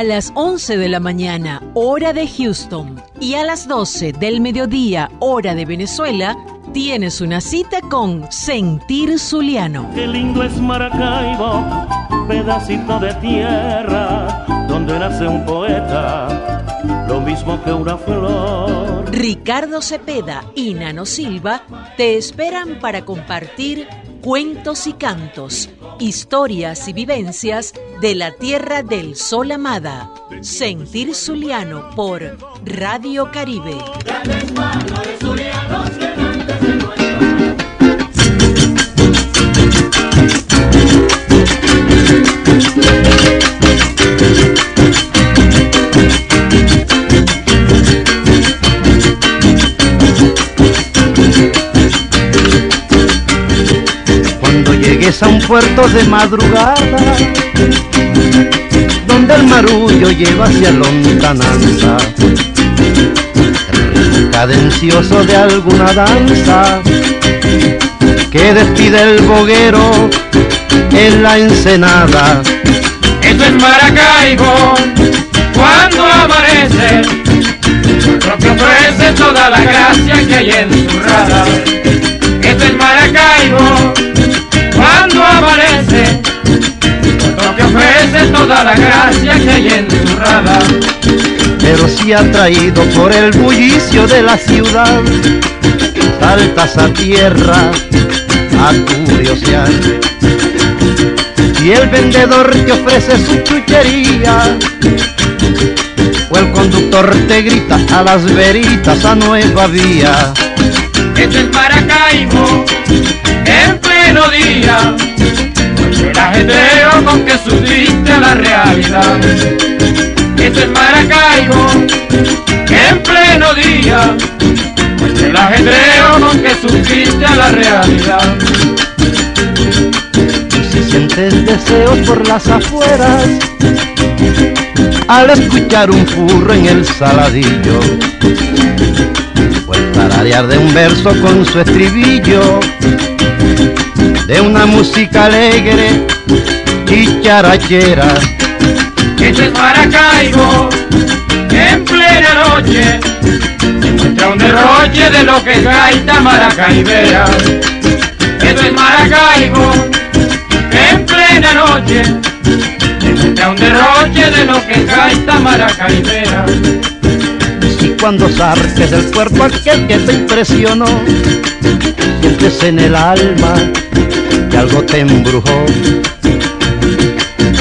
a las 11 de la mañana, hora de Houston, y a las 12 del mediodía, hora de Venezuela, tienes una cita con Sentir Zuliano. Qué lindo es Maracaibo, pedacito de tierra donde nace un poeta, lo mismo que una flor. Ricardo Cepeda y Nano Silva te esperan para compartir cuentos y cantos, historias y vivencias de la tierra del sol amada. Sentir Zuliano por Radio Caribe. Cuando llegues a un puerto de madrugada, donde el marullo lleva hacia lontananza, cadencioso de alguna danza, que despide el boguero en la ensenada. Esto es Maracaibo, cuando amanece, lo que ofrece toda la gracia que hay en la gracia que hay en su rada. pero si atraído por el bullicio de la ciudad, saltas a tierra a curiosear. Y el vendedor te ofrece su chuchería, o el conductor te grita a las veritas a nueva vía. Esto es Maracaibo, en pleno día, el ajetreo con que subiste a la realidad. Esto es Maracaibo, en pleno día, el ajetreo con que subiste a la realidad. Si sientes deseos por las afueras, al escuchar un furro en el saladillo, o el tararear de un verso con su estribillo, de una música alegre y charachera, Esto es Maracaibo, en plena noche, encuentra un derroche de lo que es gaita maracaibera. Esto es Maracaibo. En plena noche, a un derroche de lo que gaita maracaibera. Cuando zarques del cuerpo aquel que te impresionó, sientes en el alma que algo te embrujó.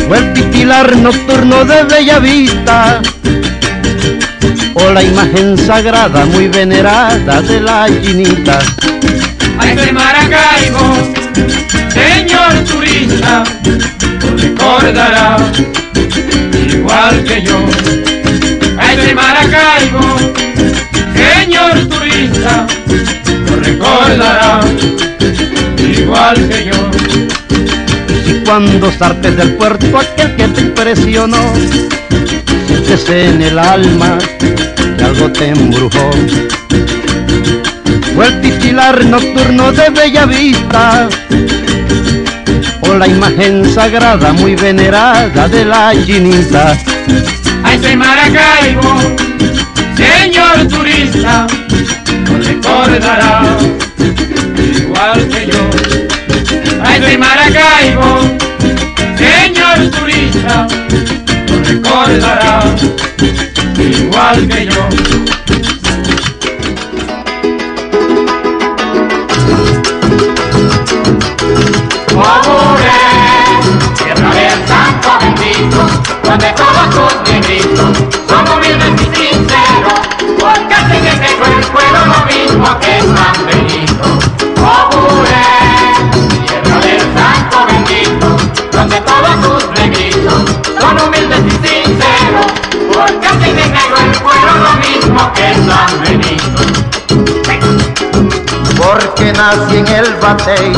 O el titilar nocturno de Bella Vista, o la imagen sagrada muy venerada de la chinita. A ese Maracaibo, señor turista, recordará igual que yo. A ese Maracaibo, señor turista, lo recordará igual que yo. Y cuando sartes del puerto aquel que te impresionó, sientes en el alma que algo te embrujó. O el titilar nocturno de Bella Vista, o la imagen sagrada muy venerada de la chinita. A ese Maracaibo, señor turista, lo recordará igual que yo. A ese Maracaibo, señor turista, lo recordará igual que yo. Donde todos tus negritos son humildes y sinceros, porque hacen el negro el pueblo lo mismo que San Benito. Amore, tierra del santo bendito, donde todos tus negritos son humildes y sinceros, porque hacen el negro el pueblo lo mismo que San Benito. Porque nací en el batey,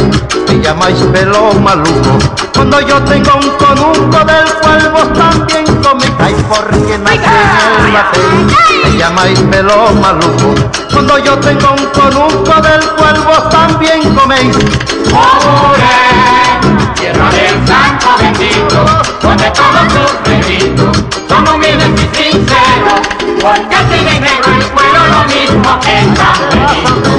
me llamáis pelo maluco. Cuando yo tengo un conuco del cual vos también coméis. porque nací en el batey, me llamáis pelo maluco. Cuando yo tengo un conuco del cual vos también coméis. Amore, tierra del santo bendito, donde todos tus negritos son humildes y sinceros, porque así de negro el pueblo lo mismo que San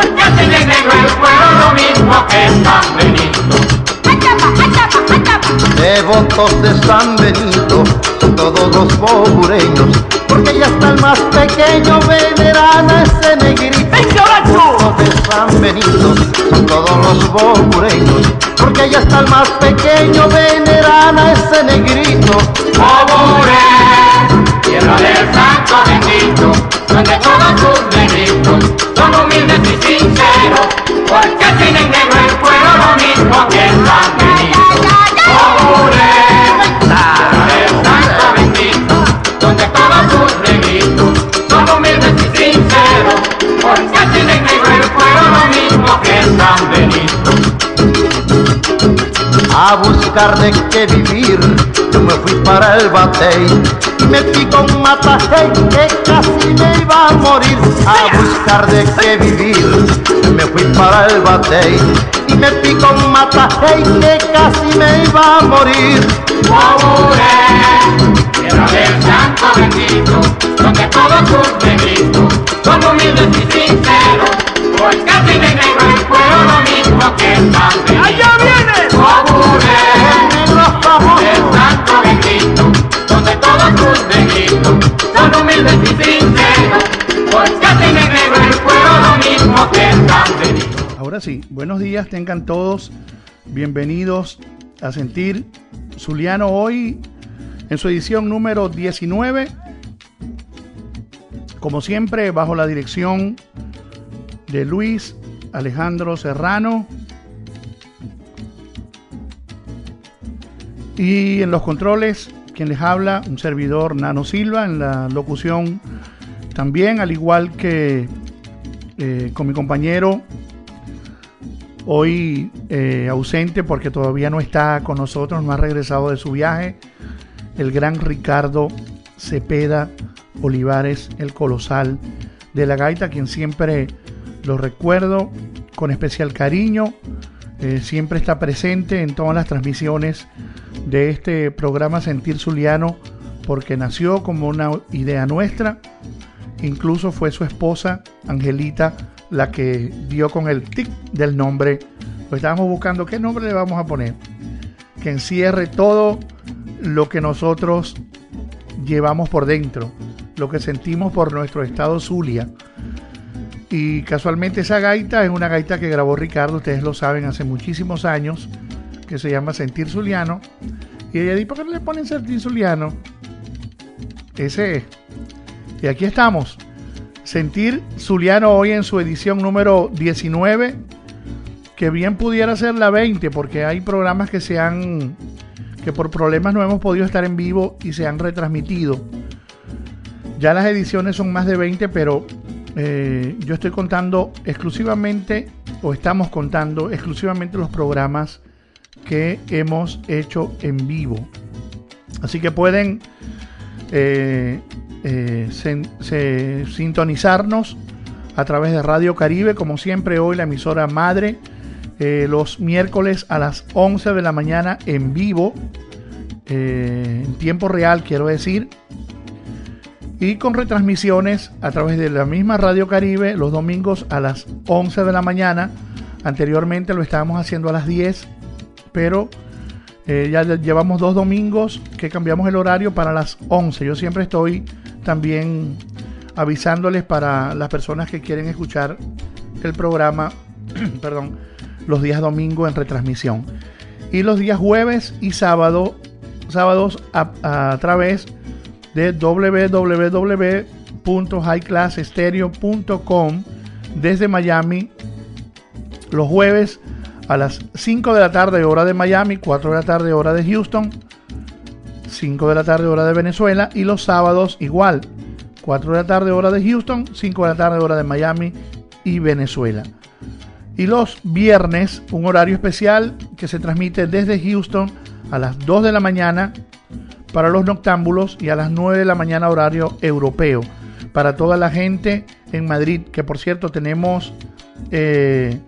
porque así de negro el pueblo lo mismo que San Benito. Devotos de San Benito son todos los bobureños, porque ya está el más pequeño veneran a ese negrito. Devotos de San Benito son todos los bobureños, porque ya está el más pequeño veneran a ese negrito. Amore, tierra del santo bendito, donde negritos son humildes y sinceros, porque tienen negro el pueblo lo mismo que Benito. Amore, tierra del santo bendito, donde todos tus negritos son humildes y sinceros, porque tienen negro el pueblo lo mismo que San Benito. A buscar de qué vivir, yo me fui para el batey y me pico un matajey que casi me iba a morir. A buscar de qué vivir, yo me fui para el batey y me pico un matajey que casi me iba a morir. Amore, tierra del santo bendito, donde todos tus negritos son humildes y sinceros, porque así de negro el pueblo lo mismo que San Benito. ¡Allá viene! Benito. Ahora sí, buenos días, tengan todos bienvenidos a sentir Zuliano hoy en su edición número 19. Como siempre, bajo la dirección de Luis Alejandro Serrano. Y en los controles, quien les habla, un servidor Nano Silva, en la locución también, al igual que eh, con mi compañero hoy eh, ausente porque todavía no está con nosotros, no ha regresado de su viaje, el gran Ricardo Cepeda Olivares, el colosal de la gaita, quien siempre lo recuerdo con especial cariño, eh, siempre está presente en todas las transmisiones de este programa Sentir Zuliano porque nació como una idea nuestra. Incluso fue su esposa, Angelita, la que dio con el tic del nombre. Pues estábamos buscando qué nombre le vamos a poner. Que encierre todo lo que nosotros llevamos por dentro, lo que sentimos por nuestro estado Zulia. Y casualmente esa gaita es una gaita que grabó Ricardo, ustedes lo saben, hace muchísimos años, que se llama Sentir Zuliano. Y ella dijo, ¿por qué no le ponen Sentir Zuliano? Ese es. Y aquí estamos. Sentir Zuliano hoy en su edición número 19, que bien pudiera ser la 20, porque hay programas que se han que por problemas no hemos podido estar en vivo y se han retransmitido. Ya las ediciones son más de 20, pero eh, yo estoy contando exclusivamente, o estamos contando exclusivamente los programas que hemos hecho en vivo. Así que pueden eh, eh, sintonizarnos a través de Radio Caribe, como siempre hoy la emisora madre los miércoles a las 11 de la mañana en vivo, en tiempo real quiero decir, y con retransmisiones a través de la misma Radio Caribe los domingos a las 11 de la mañana. Anteriormente lo estábamos haciendo a las 10, pero eh, ya llevamos dos domingos que cambiamos el horario para las 11. Yo siempre estoy también avisándoles para las personas que quieren escuchar el programa, perdón, los días domingo en retransmisión. Y los días jueves y sábado, sábados a, través de www.highclassestereo.com desde Miami los jueves a las 5 de la tarde hora de Miami, 4 de la tarde hora de Houston, 5 de la tarde hora de Venezuela y los sábados igual, 4 de la tarde hora de Houston, 5 de la tarde hora de Miami y Venezuela. Y los viernes, un horario especial que se transmite desde Houston a las 2 de la mañana para los noctámbulos y a las 9 de la mañana horario europeo. Para toda la gente en Madrid, que por cierto tenemos eh,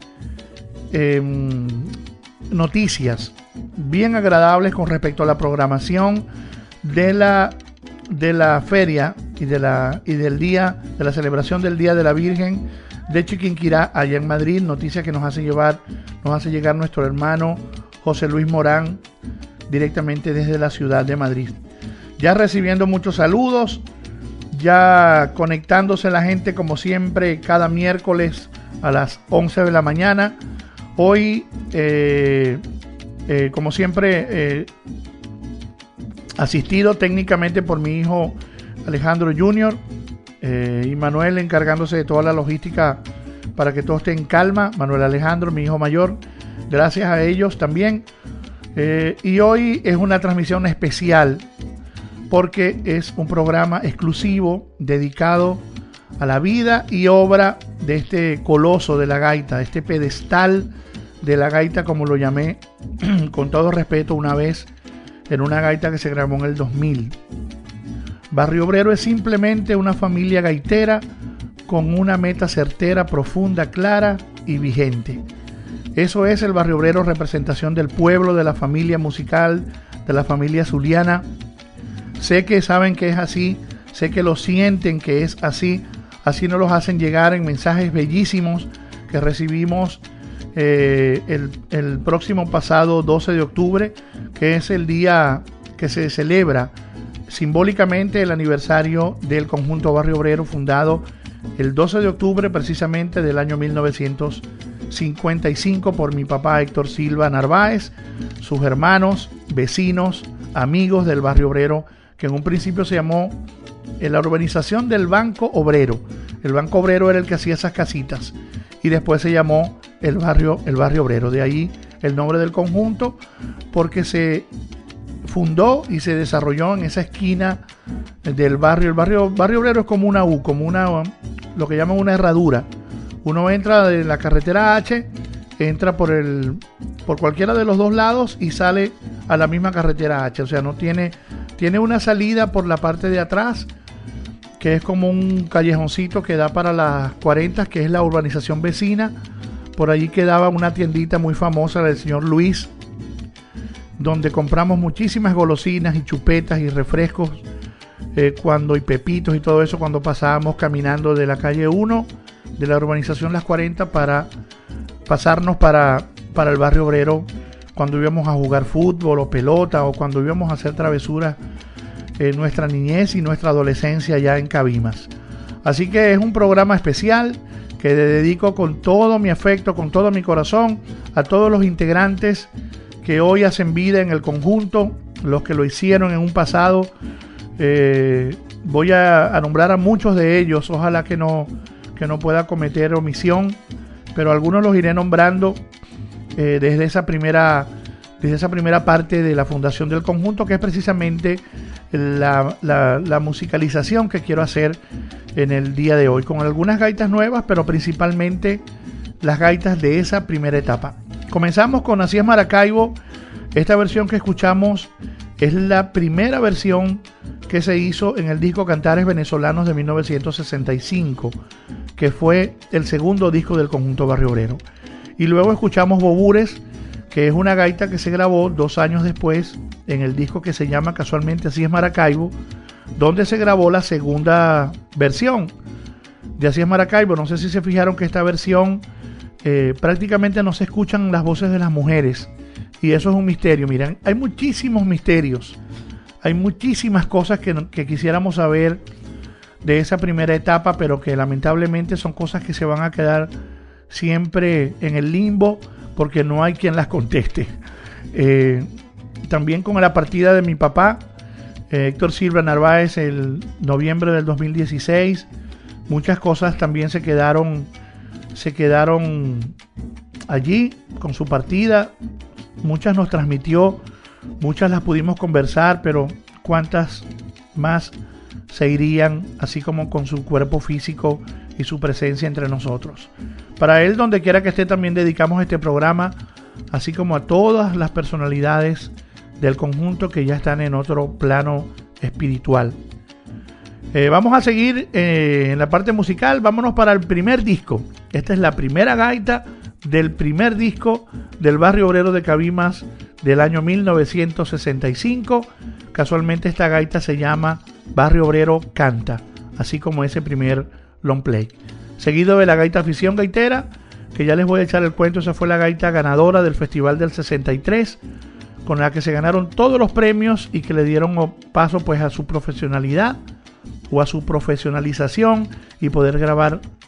em, noticias bien agradables con respecto a la programación de la, de la feria y, de la, y del día, de la celebración del Día de la Virgen de Chiquinquirá, allá en Madrid, noticia que nos hace llevar, nos hace llegar nuestro hermano José Luis Morán, directamente desde la ciudad de Madrid. Ya recibiendo muchos saludos, ya conectándose la gente como siempre cada miércoles a las 11 de la mañana. Hoy, eh, eh, como siempre, eh, asistido técnicamente por mi hijo Alejandro eh, y Manuel encargándose de toda la logística para que todo esté en calma. Manuel Alejandro, mi hijo mayor, gracias a ellos también. Eh, y hoy es una transmisión especial porque es un programa exclusivo dedicado a la vida y obra de este coloso de la gaita, este pedestal de la gaita como lo llamé con todo respeto una vez en una gaita que se grabó en el 2000. Barrio Obrero es simplemente una familia gaitera con una meta certera, profunda, clara y vigente. Eso es el Barrio Obrero, representación del pueblo, de la familia musical, de la familia zuliana. Sé que saben que es así, sé que lo sienten que es así, así nos los hacen llegar en mensajes bellísimos que recibimos eh, el, el próximo pasado 12 de octubre, que es el día que se celebra simbólicamente el aniversario del conjunto Barrio Obrero fundado el 12 de octubre precisamente del año 1955 por mi papá Héctor Silva Narváez, sus hermanos, vecinos, amigos del Barrio Obrero, que en un principio se llamó eh, la urbanización del Banco Obrero. El Banco Obrero era el que hacía esas casitas y después se llamó el barrio, el barrio Obrero. De ahí el nombre del conjunto porque se fundó y se desarrolló en esa esquina del barrio. El barrio, barrio obrero es como una U, como una, lo que llaman una herradura. Uno entra de la carretera H, entra por el, por cualquiera de los dos lados y sale a la misma carretera H. O sea, no tiene, tiene una salida por la parte de atrás, que es como un callejoncito que da para las 40, que es la urbanización vecina. Por allí quedaba una tiendita muy famosa del señor Luis, donde compramos muchísimas golosinas y chupetas y refrescos eh, cuando y Pepitos y todo eso, cuando pasábamos caminando de la calle 1 de la urbanización Las 40 para pasarnos para, para el barrio obrero cuando íbamos a jugar fútbol o pelota o cuando íbamos a hacer travesuras en nuestra niñez y nuestra adolescencia ya en Cabimas. Así que es un programa especial que le dedico con todo mi afecto, con todo mi corazón a todos los integrantes que hoy hacen vida en el conjunto, los que lo hicieron en un pasado. Eh, voy a, nombrar a muchos de ellos, ojalá que no, que no pueda cometer omisión, pero algunos los iré nombrando eh, desde, esa primera, desde esa primera parte de la fundación del conjunto, que es precisamente la, la musicalización que quiero hacer en el día de hoy, con algunas gaitas nuevas, pero principalmente las gaitas de esa primera etapa. Comenzamos con Así es Maracaibo. Esta versión que escuchamos es la primera versión que se hizo en el disco Cantares Venezolanos de 1965, que fue el segundo disco del conjunto Barrio Obrero. Y luego escuchamos Bobures, que es una gaita que se grabó dos años después en el disco que se llama casualmente Así es Maracaibo, donde se grabó la segunda versión de Así es Maracaibo. No sé si se fijaron que esta versión eh, prácticamente no se escuchan las voces de las mujeres. Y eso es un misterio. Miren, hay muchísimos misterios. Hay muchísimas cosas que, que quisiéramos saber de esa primera etapa, pero que lamentablemente son cosas que se van a quedar siempre en el limbo porque no hay quien las conteste. Eh, también con la partida de mi papá, eh, Héctor Silva Narváez el noviembre del 2016. Muchas cosas también se quedaron, se quedaron allí con su partida. Muchas nos transmitió, muchas las pudimos conversar, pero cuántas más se irían, así como con su cuerpo físico y su presencia entre nosotros. Para él, donde quiera que esté, también dedicamos este programa, así como a todas las personalidades del conjunto que ya están en otro plano espiritual. Eh, vamos a seguir eh, en la parte musical, vámonos para el primer disco. Esta es la primera gaita del primer disco del barrio obrero de Cabimas del año 1965. Casualmente esta gaita se llama Barrio Obrero Canta, así como ese primer long play. Seguido de la gaita afición gaitera, que ya les voy a echar el cuento, esa fue la gaita ganadora del Festival del 63 con la que se ganaron todos los premios y que le dieron paso pues a su profesionalidad o a su profesionalización y poder grabar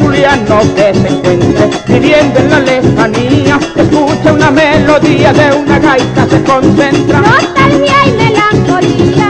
no que se encuentre viviendo en la lejanía, escucha una melodía de una gaita, se concentra. Y melancolía,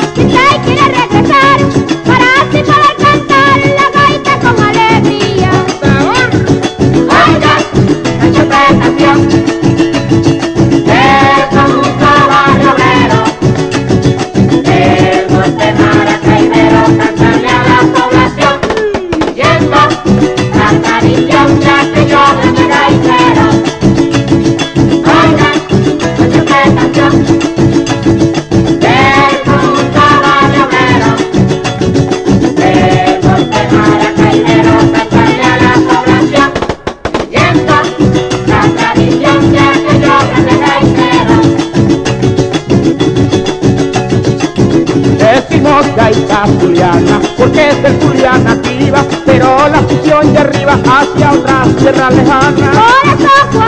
porque es tertulia nativa, pero la afición de arriba hacia otras tierras lejanas.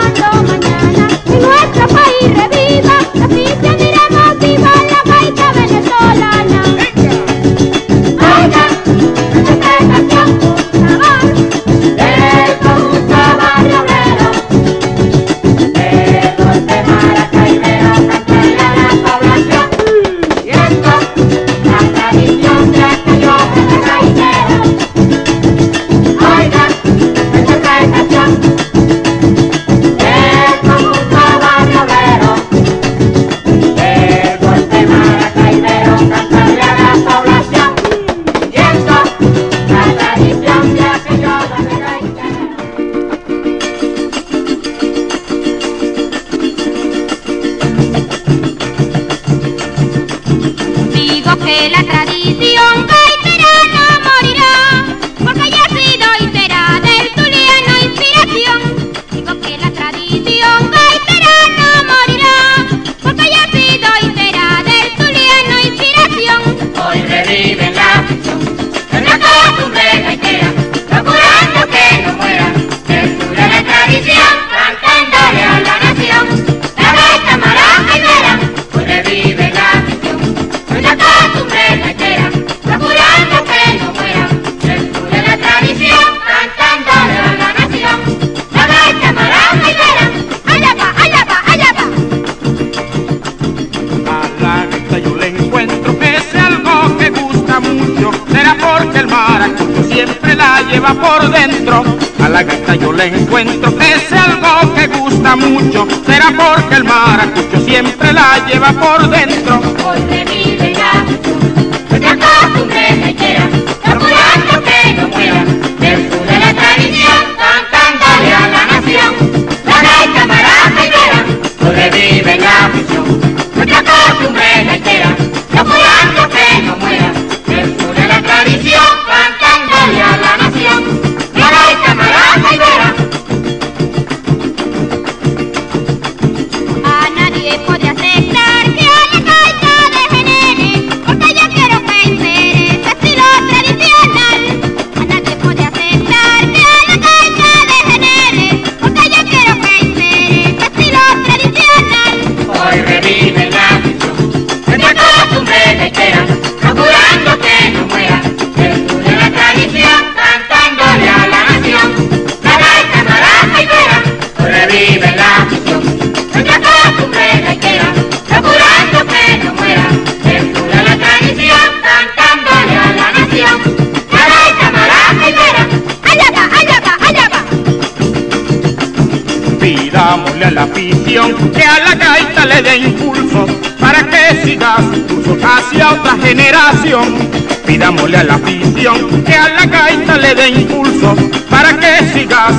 Pidámosle a la afición que a la gaita le dé impulso para que sigas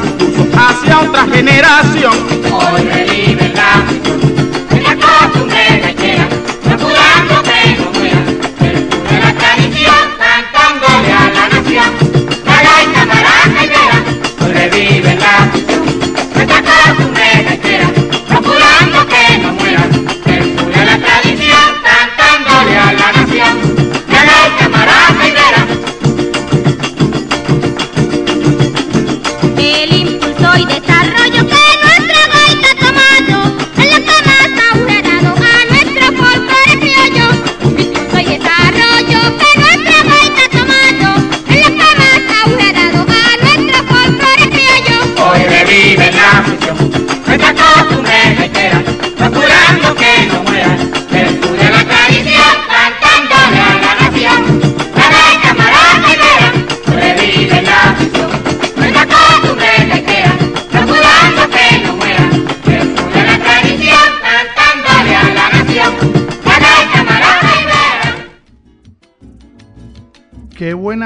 hacia otra generación. Hoy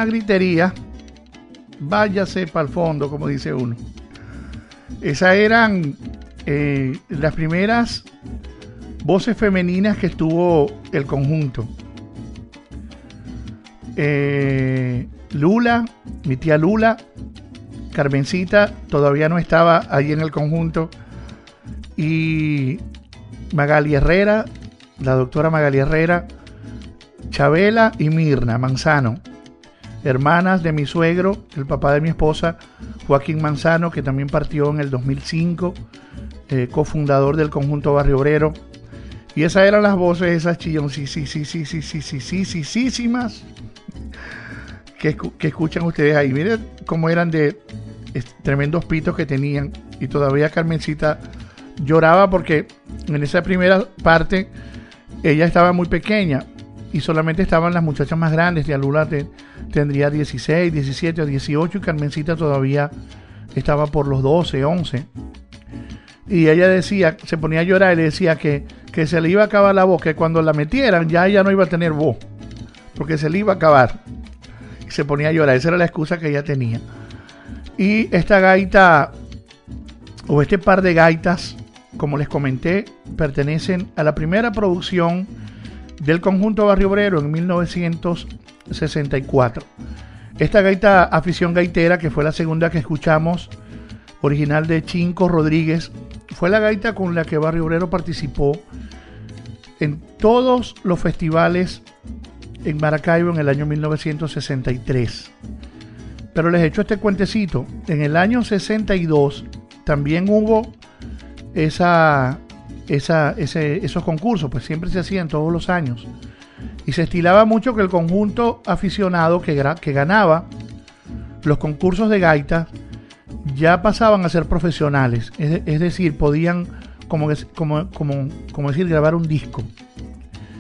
gritería, váyase para el fondo, como dice uno. Esas eran eh, las primeras voces femeninas que estuvo el conjunto. Eh, Lula, mi tía Lula, Carmencita todavía no estaba allí en el conjunto. Y Magali Herrera, la doctora Magali Herrera, Chabela y Mirna Manzano hermanas de mi suegro, el papá de mi esposa, Joaquín Manzano, que también partió en el 2005, eh, cofundador del conjunto Barrio Obrero. Y esas eran las voces, esas chilloncísimas que, que escuchan ustedes ahí. Miren cómo eran de tremendos pitos que tenían. Y todavía Carmencita lloraba porque en esa primera parte ella estaba muy pequeña y solamente estaban las muchachas más grandes de Alulate tendría 16, 17 o 18 y Carmencita todavía estaba por los 12, 11. Y ella decía, se ponía a llorar y le decía que, que se le iba a acabar la voz, que cuando la metieran ya ella no iba a tener voz, porque se le iba a acabar. Y se ponía a llorar, esa era la excusa que ella tenía. Y esta gaita, o este par de gaitas, como les comenté, pertenecen a la primera producción del conjunto Barrio Obrero en 1964. Esta gaita afición gaitera, que fue la segunda que escuchamos, original de Chinco Rodríguez, fue la gaita con la que Barrio Obrero participó en todos los festivales en Maracaibo en el año 1963. Pero les he hecho este cuentecito. En el año 62 también hubo esa, esa, esos concursos, pues siempre se hacían todos los años. Y se estilaba mucho que el conjunto aficionado que, que ganaba los concursos de gaita ya pasaban a ser profesionales. Es, decir, podían, como, como, como, como decir, grabar un disco.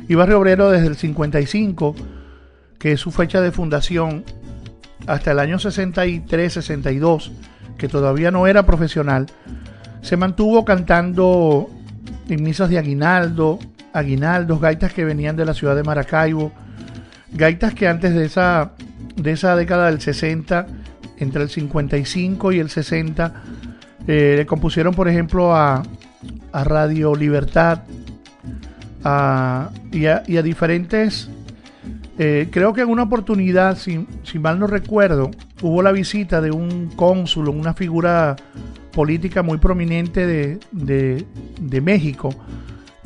Y Barrio Obrero desde el 55, que es su fecha de fundación, hasta el año 63-62, que todavía no era profesional, se mantuvo cantando en misas de aguinaldo, aguinaldos, gaitas que venían de la ciudad de Maracaibo, gaitas que antes de esa, de esa década del 60, entre el 55 y el 60, eh, le compusieron, por ejemplo, a, a Radio Libertad y, a, y, a, diferentes eh, creo que en una oportunidad, si, mal no recuerdo, hubo la visita de un cónsul, una figura política muy prominente de, México,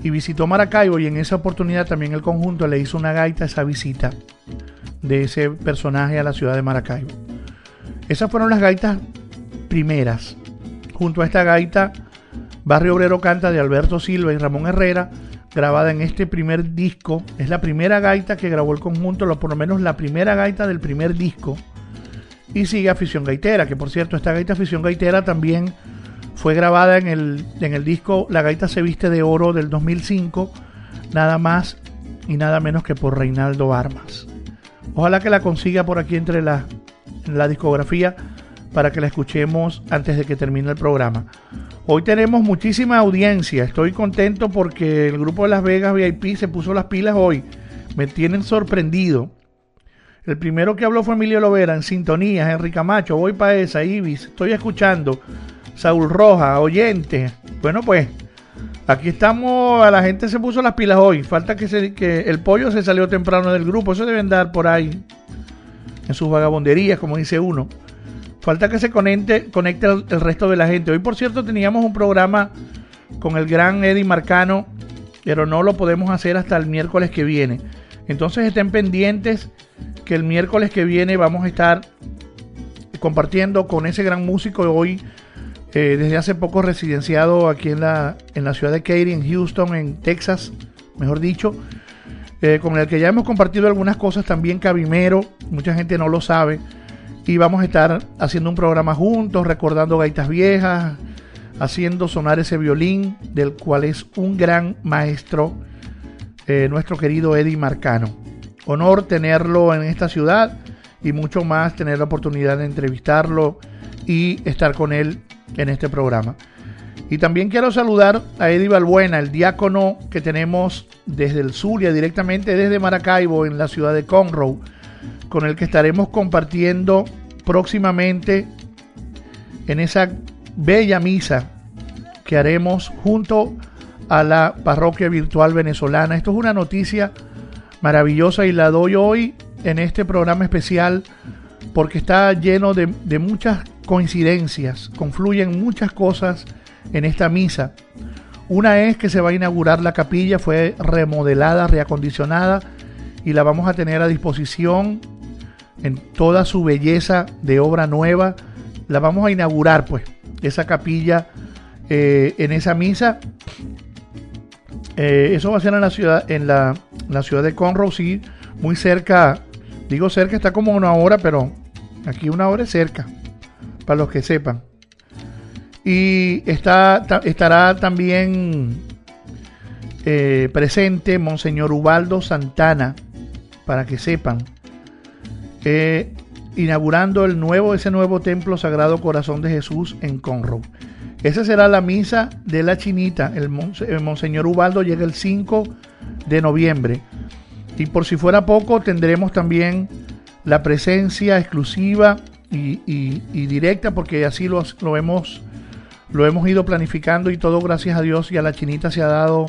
y visitó Maracaibo y en esa oportunidad también el conjunto le hizo una gaita a esa visita de ese personaje a la ciudad de Maracaibo. Esas fueron las gaitas primeras. Junto a esta gaita, Barrio Obrero Canta de Alberto Silva y Ramón Herrera grabada en este primer disco. Es la primera gaita que grabó el conjunto, o por lo menos la primera gaita del primer disco. Y sigue Afición Gaitera, que por cierto, esta gaita Afición Gaitera también fue grabada en el, en el disco La Gaita se viste de oro del 2005, nada más y nada menos que por Reinaldo Armas. Ojalá que la consiga por aquí entre la, la discografía para que la escuchemos antes de que termine el programa. Hoy tenemos muchísima audiencia. Estoy contento porque el grupo de Las Vegas VIP se puso las pilas hoy. Me tienen sorprendido. El primero que habló fue Emilio Lovera en sintonía, Enrique Camacho. Voy para esa, Ibis. Estoy escuchando. Saúl Roja, oyente. Bueno, pues aquí estamos. A la gente se puso las pilas hoy. Falta que, se, el pollo se salió temprano del grupo. Eso deben dar por ahí en sus vagabonderías, como dice uno. Falta que se conecte, conecte el, resto de la gente. Hoy, por cierto, teníamos un programa con el gran Eddie Marcano, pero no lo podemos hacer hasta el miércoles que viene. Entonces estén pendientes que el miércoles que viene vamos a estar compartiendo con ese gran músico hoy, eh, desde hace poco residenciado aquí en la, en la ciudad de Katy, en Houston, en Texas, mejor dicho, eh, con el que ya hemos compartido algunas cosas también, Cabimero, mucha gente no lo sabe y vamos a estar haciendo un programa juntos, recordando gaitas viejas, haciendo sonar ese violín del cual es un gran maestro eh, nuestro querido Eddie Marcano. Honor tenerlo en esta ciudad y mucho más tener la oportunidad de entrevistarlo y estar con él en este programa. Y también quiero saludar a Eddie Balbuena, el diácono que tenemos desde el Zulia, directamente desde Maracaibo, en la ciudad de Conroe con el que estaremos compartiendo próximamente en esa bella misa que haremos junto a la parroquia virtual venezolana. Esto es una noticia maravillosa y la doy hoy en este programa especial porque está lleno de, muchas coincidencias, confluyen muchas cosas en esta misa. Una es que se va a inaugurar la capilla, fue remodelada, reacondicionada y la vamos a tener a disposición en toda su belleza de obra nueva. La vamos a inaugurar, pues, esa capilla eh, en esa misa. Eh, eso va a ser en la ciudad, en la, la ciudad de Conroe, sí, muy cerca. Digo cerca, está como una hora, pero aquí una hora es cerca, para los que sepan. Y está, estará también eh, presente Monseñor Ubaldo Santana, para que sepan, eh, inaugurando el nuevo, ese nuevo templo Sagrado Corazón de Jesús en Conroe. Esa será la misa de la chinita. El, Monseñor Ubaldo llega el 5 de noviembre. Y por si fuera poco, tendremos también la presencia exclusiva y, directa, porque así lo, hemos, lo hemos ido planificando y todo gracias a Dios y a la chinita se ha dado,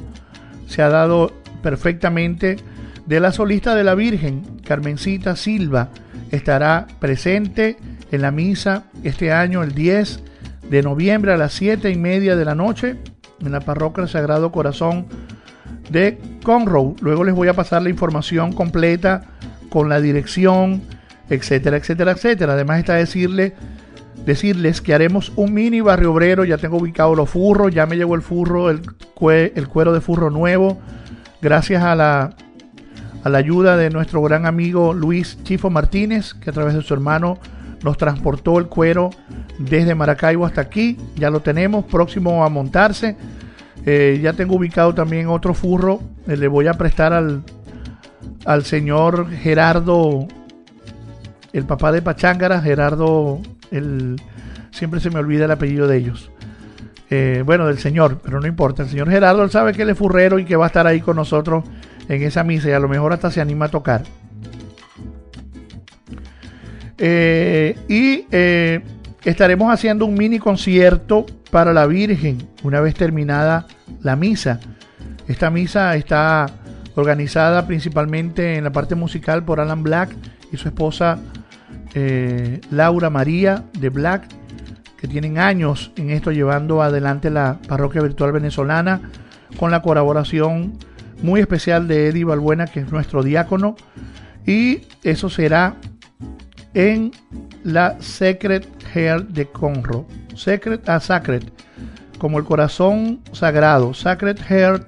se ha dado perfectamente. De la solista de la Virgen, Carmencita Silva, estará presente en la misa este año, el 10 de noviembre a las 7 y media de la noche, en la parroquia del Sagrado Corazón de Conroe. Luego les voy a pasar la información completa con la dirección, etcétera, etcétera, etcétera. Además está decirle, decirles que haremos un mini barrio obrero. Ya tengo ubicado los furros, ya me llegó el furro, el, el cuero de furro nuevo. Gracias a la, a la ayuda de nuestro gran amigo Luis Chifo Martínez, que a través de su hermano nos transportó el cuero desde Maracaibo hasta aquí. Ya lo tenemos, próximo a montarse. Eh, ya tengo ubicado también otro furro. Eh, le voy a prestar al, al señor Gerardo, el papá de Pachángara, Gerardo, el, siempre se me olvida el apellido de ellos. Eh, bueno, del señor, pero no importa. El señor Gerardo sabe que él es furrero y que va a estar ahí con nosotros en esa misa y a lo mejor hasta se anima a tocar. y estaremos haciendo un mini concierto para la Virgen una vez terminada la misa. Esta misa está organizada principalmente en la parte musical por Alan Black y su esposa eh, Laura María de Black, que tienen años en esto llevando adelante la parroquia virtual venezolana con la colaboración muy especial de Eddie Balbuena, que es nuestro diácono. Y eso será en la Secret Heart de Conroe. Secret a Sacred, como el corazón sagrado. Sacred Heart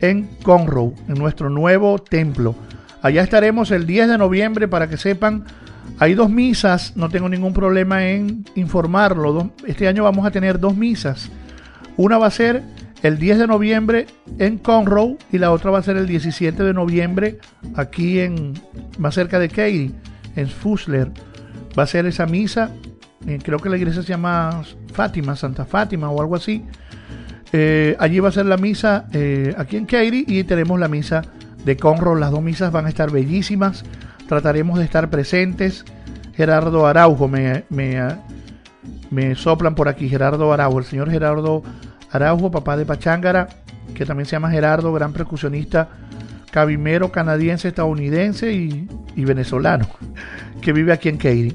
en Conroe, en nuestro nuevo templo. Allá estaremos el 10 de noviembre para que sepan. Hay dos misas, no tengo ningún problema en informarlo. Este año vamos a tener dos misas. Una va a ser el 10 de noviembre en Conroe y la otra va a ser el 17 de noviembre aquí en más cerca de Katy, en Fusler va a ser esa misa. Eh, creo que la iglesia se llama Fátima, Santa Fátima o algo así. Eh, allí va a ser la misa eh, aquí en Katy y tenemos la misa de Conroe. Las dos misas van a estar bellísimas. Trataremos de estar presentes. Gerardo Araujo, me, me, me soplan por aquí. Gerardo Araujo, el señor Gerardo Araujo, papá de Pachángara, que también se llama Gerardo, gran percusionista cabimero canadiense, estadounidense y, venezolano que vive aquí en Katy.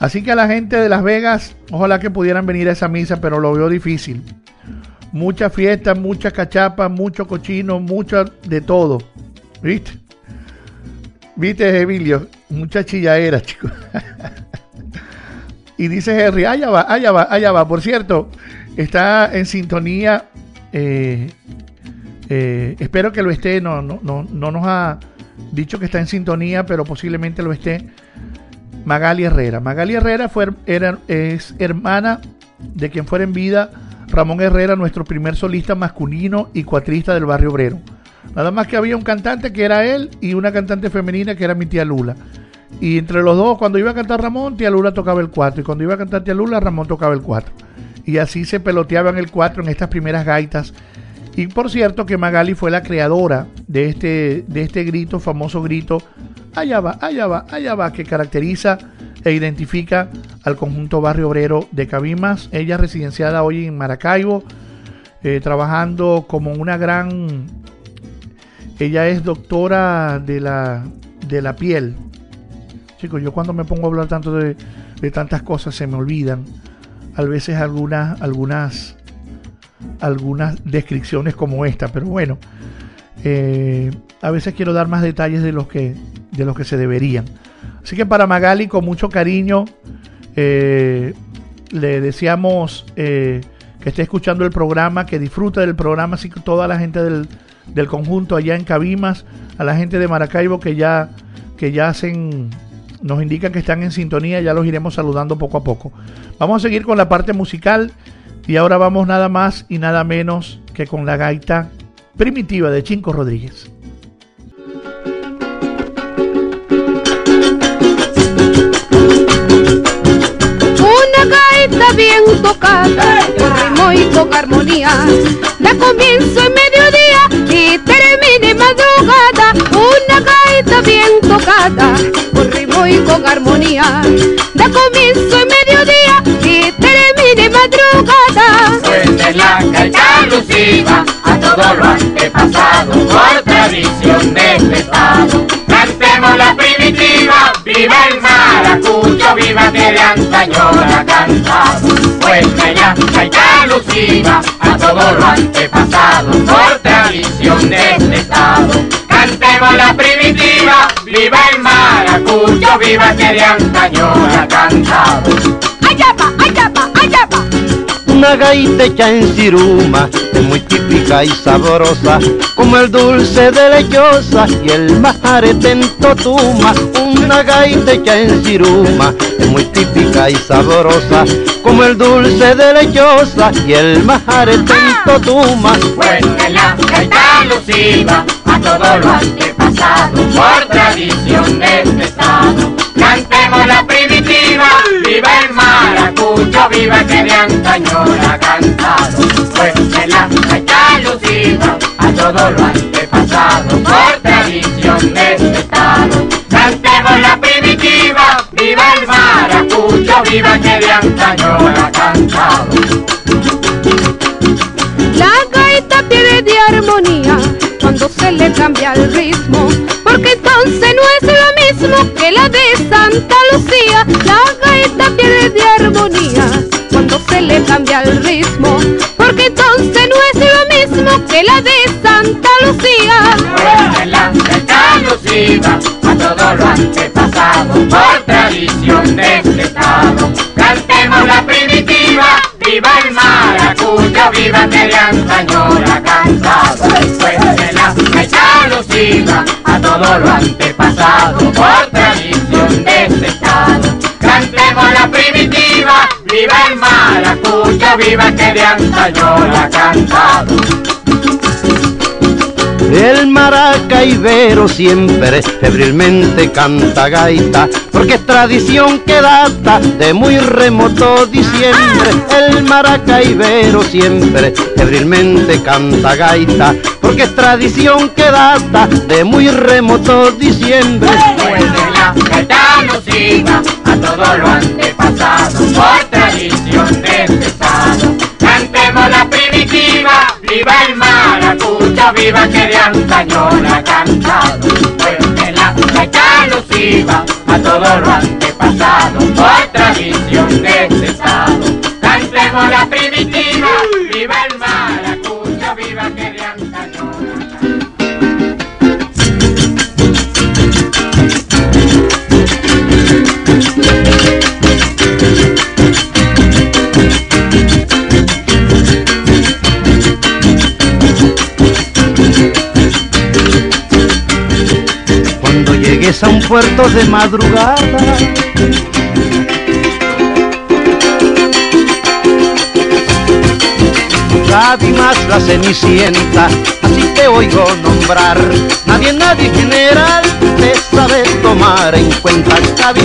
Así que a la gente de Las Vegas, ojalá que pudieran venir a esa misa, pero lo veo difícil. Mucha fiesta, mucha cachapa, mucho cochino, mucho de todo. ¿Viste? ¿Viste, Emilio? Mucha chilladera, chicos. y dice Henry, allá va, allá va, allá va. Por cierto, está en sintonía eh, eh, espero que lo esté, no, no, no, no nos ha dicho que está en sintonía, pero posiblemente lo esté. Magali Herrera. Magali Herrera fue, era, es hermana de quien fuera en vida Ramón Herrera, nuestro primer solista masculino y cuatrista del barrio obrero. Nada más que había un cantante que era él y una cantante femenina que era mi tía Lula. Y entre los dos, cuando iba a cantar Ramón, tía Lula tocaba el 4. Y cuando iba a cantar tía Lula, Ramón tocaba el 4. Y así se peloteaban el 4 en estas primeras gaitas y por cierto que Magali fue la creadora de este, de este grito, famoso grito, allá va, allá va, allá va, que caracteriza e identifica al conjunto barrio obrero de Cabimas. Ella residenciada hoy en Maracaibo, eh, trabajando como una gran... Ella es doctora de la, de la piel. Chicos, yo cuando me pongo a hablar tanto de, de tantas cosas se me olvidan. A veces algunas, algunas algunas descripciones como esta, pero bueno, eh, a veces quiero dar más detalles de los que de los que se deberían. Así que para Magali, con mucho cariño, eh, le deseamos eh, que esté escuchando el programa, que disfrute del programa, así que toda la gente del, del conjunto allá en Cabimas, a la gente de Maracaibo que ya, que ya hacen, nos indican que están en sintonía, ya los iremos saludando poco a poco. Vamos a seguir con la parte musical y ahora vamos nada más y nada menos que con la gaita primitiva de Chinco Rodríguez. Una gaita bien tocada, armonía, da comienzo en mediodía y termine madrugada. Una gaita bien tocada, con ritmo y con armonía, da comienzo en mediodía y termine madrugada. Suene la gaita alusiva a todo lo antepasado por tradición de este estado. Cantemos la primitiva, viva el maracucho, viva que de antaño la ha cantado. Suene la gaita alusiva a todo lo antepasado por tradición de este estado. Cantemos la primitiva, viva el maracucho, viva que de antaño la cantado. Va, allá va. Una gaita hecha en ciruma, es muy típica y sabrosa, como el dulce de lechosa y el majarete en totuma. Una gaita hecha en ciruma, es muy típica y sabrosa, como el dulce de lechosa y el majarete en totuma. Suene la gaita alusiva a todo lo antepasado por tradición de este estado. Cantemos la primitiva, viva el maracucho, viva que de antaño la ha cantado. Suene la gaita alusiva a todo lo antepasado por tradición de este estado. Cantemos la primitiva, viva el maracucho, viva que de antaño la ha cantado. La gaita pierde armonía cuando se le cambia el ritmo, porque entonces no que la de Santa Lucía. La gaita pierde armonía cuando se le cambia el ritmo, porque entonces no es lo mismo que la de Santa Lucía. Gaita alusiva a por tradición de. Cantemos la primitiva, viva el maracucho, viva que de antaño la ha cantado. Suene la gaita alusiva a todo lo antepasado por tradición de este estado. Cantemos la primitiva, viva el maracucho, viva que de antaño la ha cantado. El maracaibero siempre febrilmente canta gaita, porque es tradición que data de muy remoto diciembre. El maracaibero siempre febrilmente canta gaita, porque es tradición que data de muy remoto diciembre. La gaita alusiva a todo lo antepasado por tradición de estado. Cantemos la primitiva, viva el maracucho, viva que de antaño la cantado. Suene la gaita alusiva a todo lo antepasado por tradición de este estado. Cantemos la primitiva, viva el maracucho, llegues a un puerto de madrugada, más la cenicienta, así te oigo nombrar. Nadie, nadie general te sabe tomar en cuenta.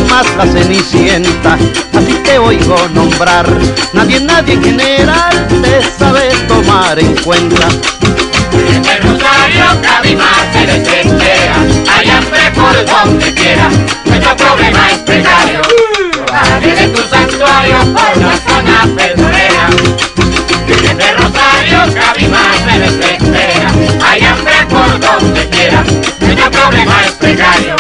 Más la cenicienta, así te oigo nombrar. Nadie, nadie general te sabe tomar en cuenta. En el Rosario hay hambre por donde quiera, nuestro problema es precario. Sale de tu santuario por la zona pedrera. En el Rosario Cabimás se desespera, hay hambre por donde quiera, nuestro problema es precario.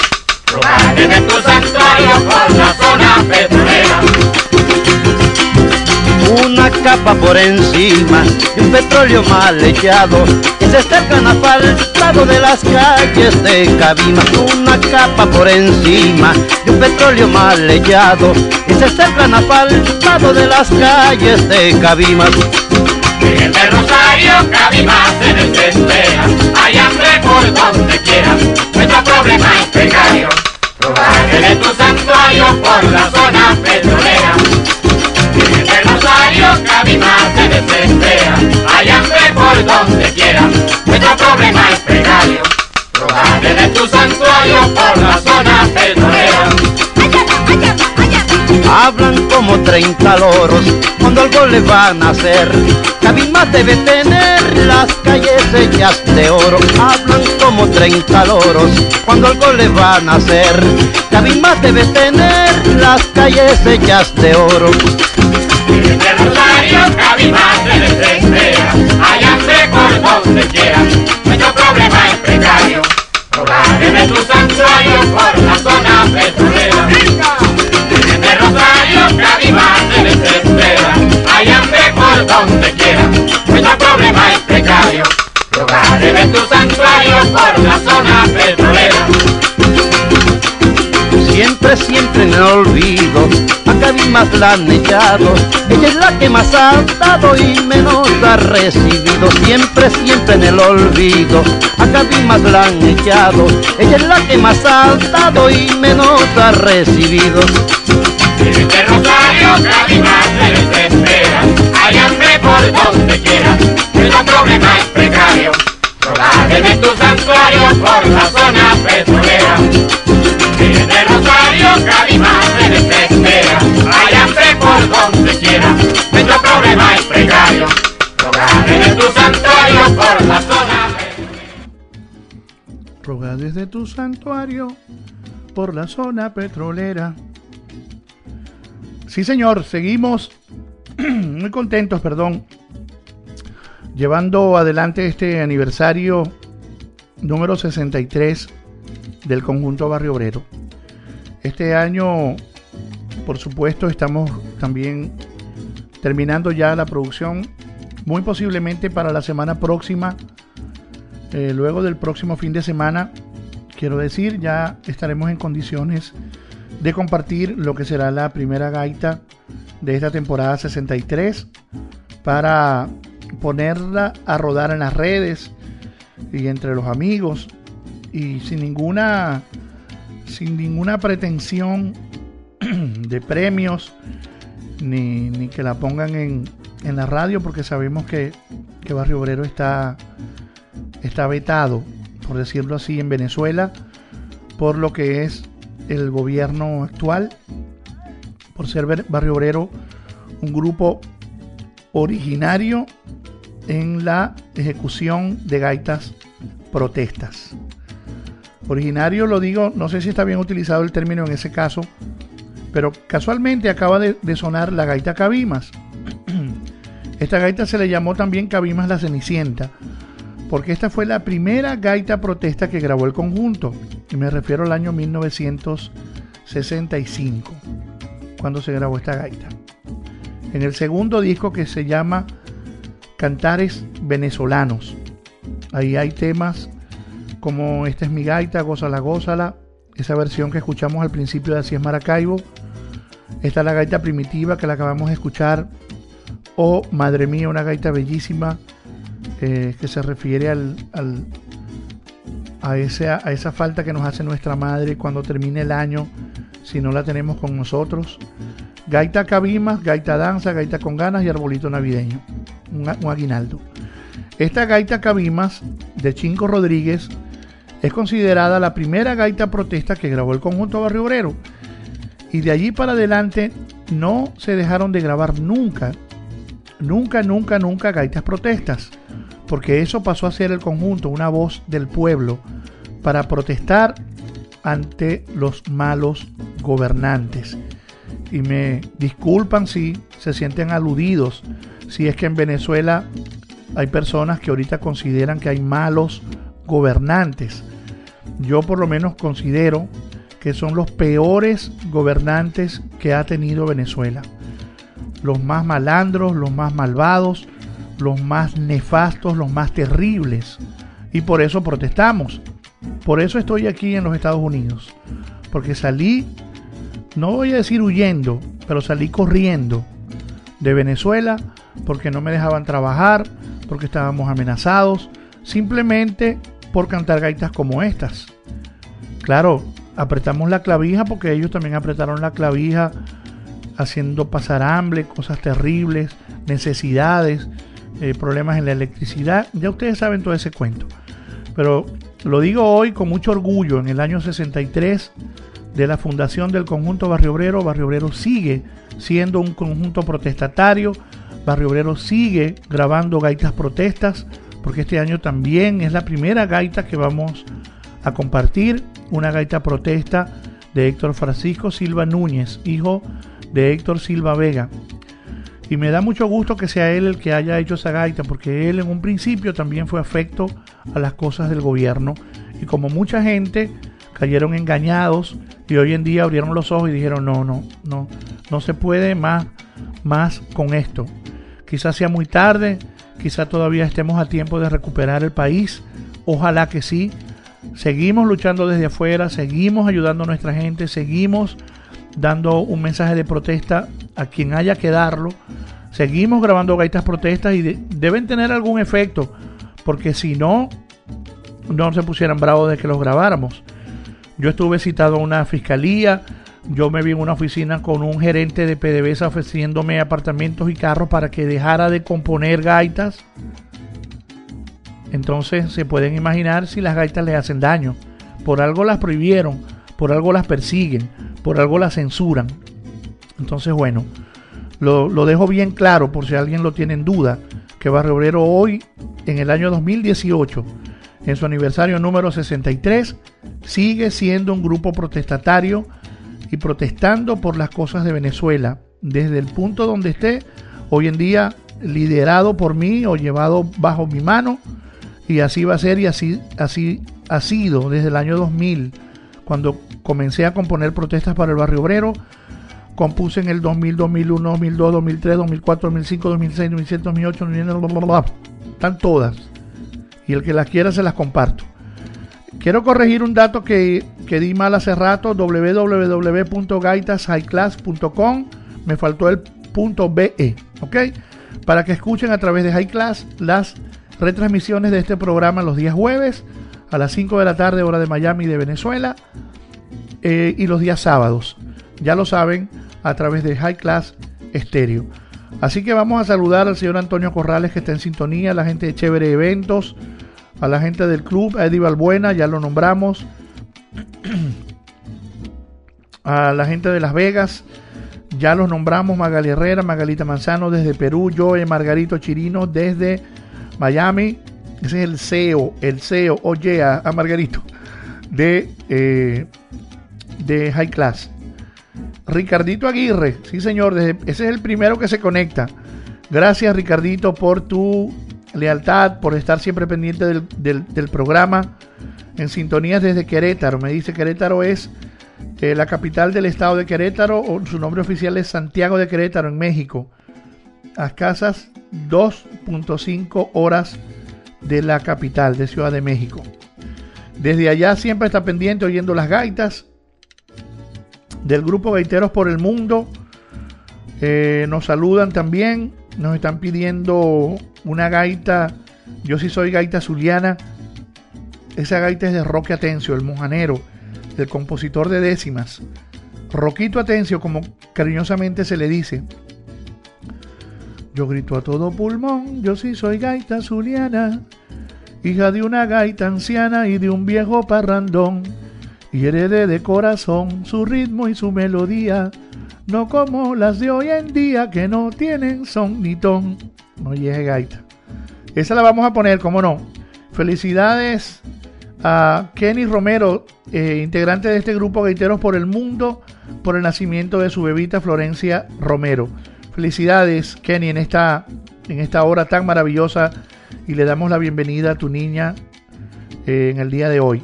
Sale de tu santuario por la zona pedrera. Una capa por encima petróleo mal echado. Ese está el carnaval, lado de las calles de Cabimas. Una capa por encima y un petróleo mal echado. Está el carnaval, lado de las calles de Cabimas. En el Rosario, Cabimas se desespera. Hay hambre por donde quiera. Nuestro problema es precario. Robaré tu santuario por la zona petrolera. Robaré tu santuario por la zona petrolera. Hablan como 30 loros cuando algo le van a hacer. Cabimas debe tener las calles hechas de oro. Hablan como 30 loros cuando algo le van a hacer. Cabimas debe tener las calles hechas de oro. El Rosario, Cabimas se desespera. Hay hambre por donde quiera. Robaré tu santuario por la zona. En el Rosario, Cabimas se desespera. Hay hambre por donde quiera. Nuestro problema es precario. Robaré tu santuario por la zona petrolera. Siempre, siempre en el olvido, a Cabimas la han echado. Ella es la que más ha dado y menos ha recibido. Siempre, siempre en el olvido, a Cabimas la han echado. Ella es la que más ha dado y menos ha recibido. El Rosario, Cabimas se desespera. Hay hambre por donde quiera. Nuestro problema es precario. Robaré tu santuario por la zona petrolera. En el Rosario, Cabimas se desespera. Hay hambre por donde quiera. Nuestro problema es precario. Robaré tu santuario por la zona Roga desde tu santuario por la zona petrolera. Sí, señor, seguimos muy contentos, perdón, llevando adelante este aniversario número 63 del conjunto Barrio Obrero. Este año, por supuesto, estamos también terminando ya la producción, muy posiblemente para la semana próxima, eh, luego del próximo fin de semana, quiero decir, ya estaremos en condiciones de compartir lo que será la primera gaita de esta temporada 63 para ponerla a rodar en las redes y entre los amigos y sin ninguna sin ninguna pretensión de premios ni, ni que la pongan en, en, la radio porque sabemos que, que Barrio Obrero está está vetado por decirlo así en Venezuela por lo que es el gobierno actual por ser Barrio Obrero un grupo originario en la ejecución de gaitas protestas. Originario lo digo, no sé si está bien utilizado el término en ese caso, pero casualmente acaba de, sonar la gaita Cabimas. Esta gaita se le llamó también Cabimas la Cenicienta, porque esta fue la primera gaita protesta que grabó el conjunto, y me refiero al año 1965, cuando se grabó esta gaita. En el segundo disco que se llama Cantares Venezolanos, ahí hay temas como Esta es mi gaita, Gózala, Gózala, esa versión que escuchamos al principio de Así es Maracaibo, esta es la gaita primitiva que la acabamos de escuchar, o Madre mía, una gaita bellísima eh, que se refiere al, a, esa, a esa falta que nos hace nuestra madre cuando termine el año, si no la tenemos con nosotros. Gaita Cabimas, Gaita Danza, Gaita con Ganas y Arbolito Navideño, un, un aguinaldo. Esta Gaita Cabimas de Chinco Rodríguez es considerada la primera gaita protesta que grabó el conjunto Barrio Obrero. Y de allí para adelante no se dejaron de grabar nunca, nunca, nunca, nunca gaitas protestas. Porque eso pasó a ser el conjunto, una voz del pueblo, para protestar ante los malos gobernantes. Y me disculpan si se sienten aludidos, si es que en Venezuela hay personas que ahorita consideran que hay malos gobernantes. Yo por lo menos considero que son los peores gobernantes que ha tenido Venezuela. los más malandros, los más malvados, los más nefastos, los más terribles. Y por eso protestamos. Por eso estoy aquí en los Estados Unidos. Porque salí, no voy a decir huyendo, pero salí corriendo de Venezuela porque no me dejaban trabajar, porque estábamos amenazados, simplemente por cantar gaitas como estas. Claro, apretamos la clavija porque ellos también apretaron la clavija haciendo pasar hambre, cosas terribles, necesidades, eh, problemas en la electricidad. Ya ustedes saben todo ese cuento. Pero lo digo hoy con mucho orgullo. En el año 63 de la fundación del conjunto Barrio Obrero, Barrio Obrero sigue siendo un conjunto protestatario. Barrio Obrero sigue grabando gaitas protestas, porque este año también es la primera gaita que vamos a compartir, una gaita protesta de Héctor Francisco Silva Núñez, hijo de Héctor Silva Vega. Y me da mucho gusto que sea él el que haya hecho esa gaita, porque él en un principio también fue afecto a las cosas del gobierno. Y como mucha gente cayeron engañados y hoy en día abrieron los ojos y dijeron, no, no, no, no se puede más, más con esto. Quizás sea muy tarde, quizás todavía estemos a tiempo de recuperar el país, ojalá que sí. Seguimos luchando desde afuera, seguimos ayudando a nuestra gente, seguimos dando un mensaje de protesta a quien haya que darlo. Seguimos grabando gaitas protestas y deben tener algún efecto, porque si no, no se pusieran bravos de que los grabáramos. Yo estuve citado a una fiscalía, yo me vi en una oficina con un gerente de PDVSA ofreciéndome apartamentos y carros para que dejara de componer gaitas. Entonces se pueden imaginar si las gaitas le hacen daño. Por algo las prohibieron, por algo las persiguen, por algo las censuran. Entonces, bueno, lo, lo dejo bien claro por si alguien lo tiene en duda, que Barrio Obrero hoy, en el año 2018, en su aniversario número 63, sigue siendo un grupo protestatario y protestando por las cosas de Venezuela, desde el punto donde esté, hoy en día liderado por mí o llevado bajo mi mano, y así va a ser y así, así ha sido desde el año 2000, cuando comencé a componer protestas para el barrio obrero, compuse en el 2000, 2001, 2002, 2003, 2004, 2005, 2006, 2007, 2008, 2009, están todas y el que las quiera se las comparto. Quiero corregir un dato que, di mal hace rato, www.gaitashighclass.com, me faltó el punto BE. Para que escuchen a través de High Class las retransmisiones de este programa los días jueves a las 5 de la tarde, hora de Miami de Venezuela, eh, y los días sábados. Ya lo saben, a través de High Class Estéreo. Así que vamos a saludar al señor Antonio Corrales que está en sintonía, la gente de Chévere Eventos, a la gente del club, a Eddie Balbuena, ya lo nombramos, a la gente de Las Vegas, ya los nombramos, Magali Herrera, Magalita Manzano desde Perú, yo, Margarito Chirino desde Miami, ese es el CEO, el CEO, oye, a, Margarito, de, eh, de High Class. Ricardito Aguirre, sí señor, ese es el primero que se conecta. Gracias Ricardito por tu lealtad, por estar siempre pendiente del, programa en sintonías desde Querétaro. Me dice Querétaro es eh, la capital del estado de Querétaro, o su nombre oficial es Santiago de Querétaro, en México. A casas 2.5 horas de la capital de Ciudad de México. Desde allá siempre está pendiente oyendo las gaitas del grupo Gaiteros por el Mundo. Eh, nos saludan también, nos están pidiendo una gaita. Yo sí soy gaita zuliana. Esa gaita es de Roque Atencio, el monjanero, el compositor de décimas. Roquito Atencio, como cariñosamente se le dice. Yo grito a todo pulmón, yo sí soy gaita zuliana, hija de una gaita anciana y de un viejo parrandón y de corazón su ritmo y su melodía, no como las de hoy en día que no tienen son ni ton. No llegue gaita. Esa la vamos a poner, como no. Felicidades a Kenny Romero, eh, integrante de este grupo Gaiteros por el Mundo, por el nacimiento de su bebita Florencia Romero. Felicidades, Kenny, en esta, en esta hora tan maravillosa y le damos la bienvenida a tu niña eh, en el día de hoy.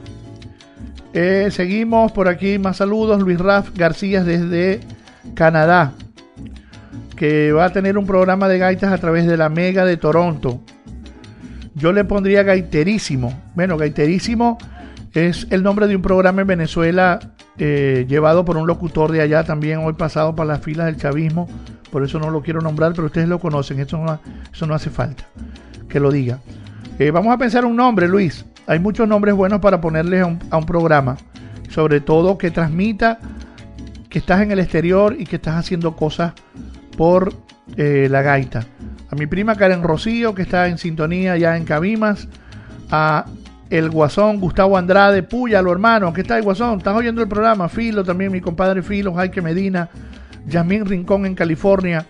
Eh, seguimos por aquí, más saludos. Luis Raf García desde Canadá. que va a tener un programa de gaitas a través de la Mega de Toronto. Yo le pondría Gaiterísimo. Bueno, Gaiterísimo es el nombre de un programa en Venezuela eh, llevado por un locutor de allá también hoy pasado para las filas del chavismo. Por eso no lo quiero nombrar, pero ustedes lo conocen. Eso no, eso no hace falta que lo diga. Eh, vamos a pensar un nombre, Luis. Hay muchos nombres buenos para ponerles a un, programa. Sobre todo que transmita que estás en el exterior y que estás haciendo cosas por eh, la gaita. A mi prima Karen Rocío, que está en sintonía ya en Cabimas. A el Guasón, Gustavo Andrade, Púyalo, hermano. ¿Qué tal, Guasón? ¿Estás oyendo el programa? Filo, también mi compadre Filo, Jaime Medina, Yasmín Rincón en California,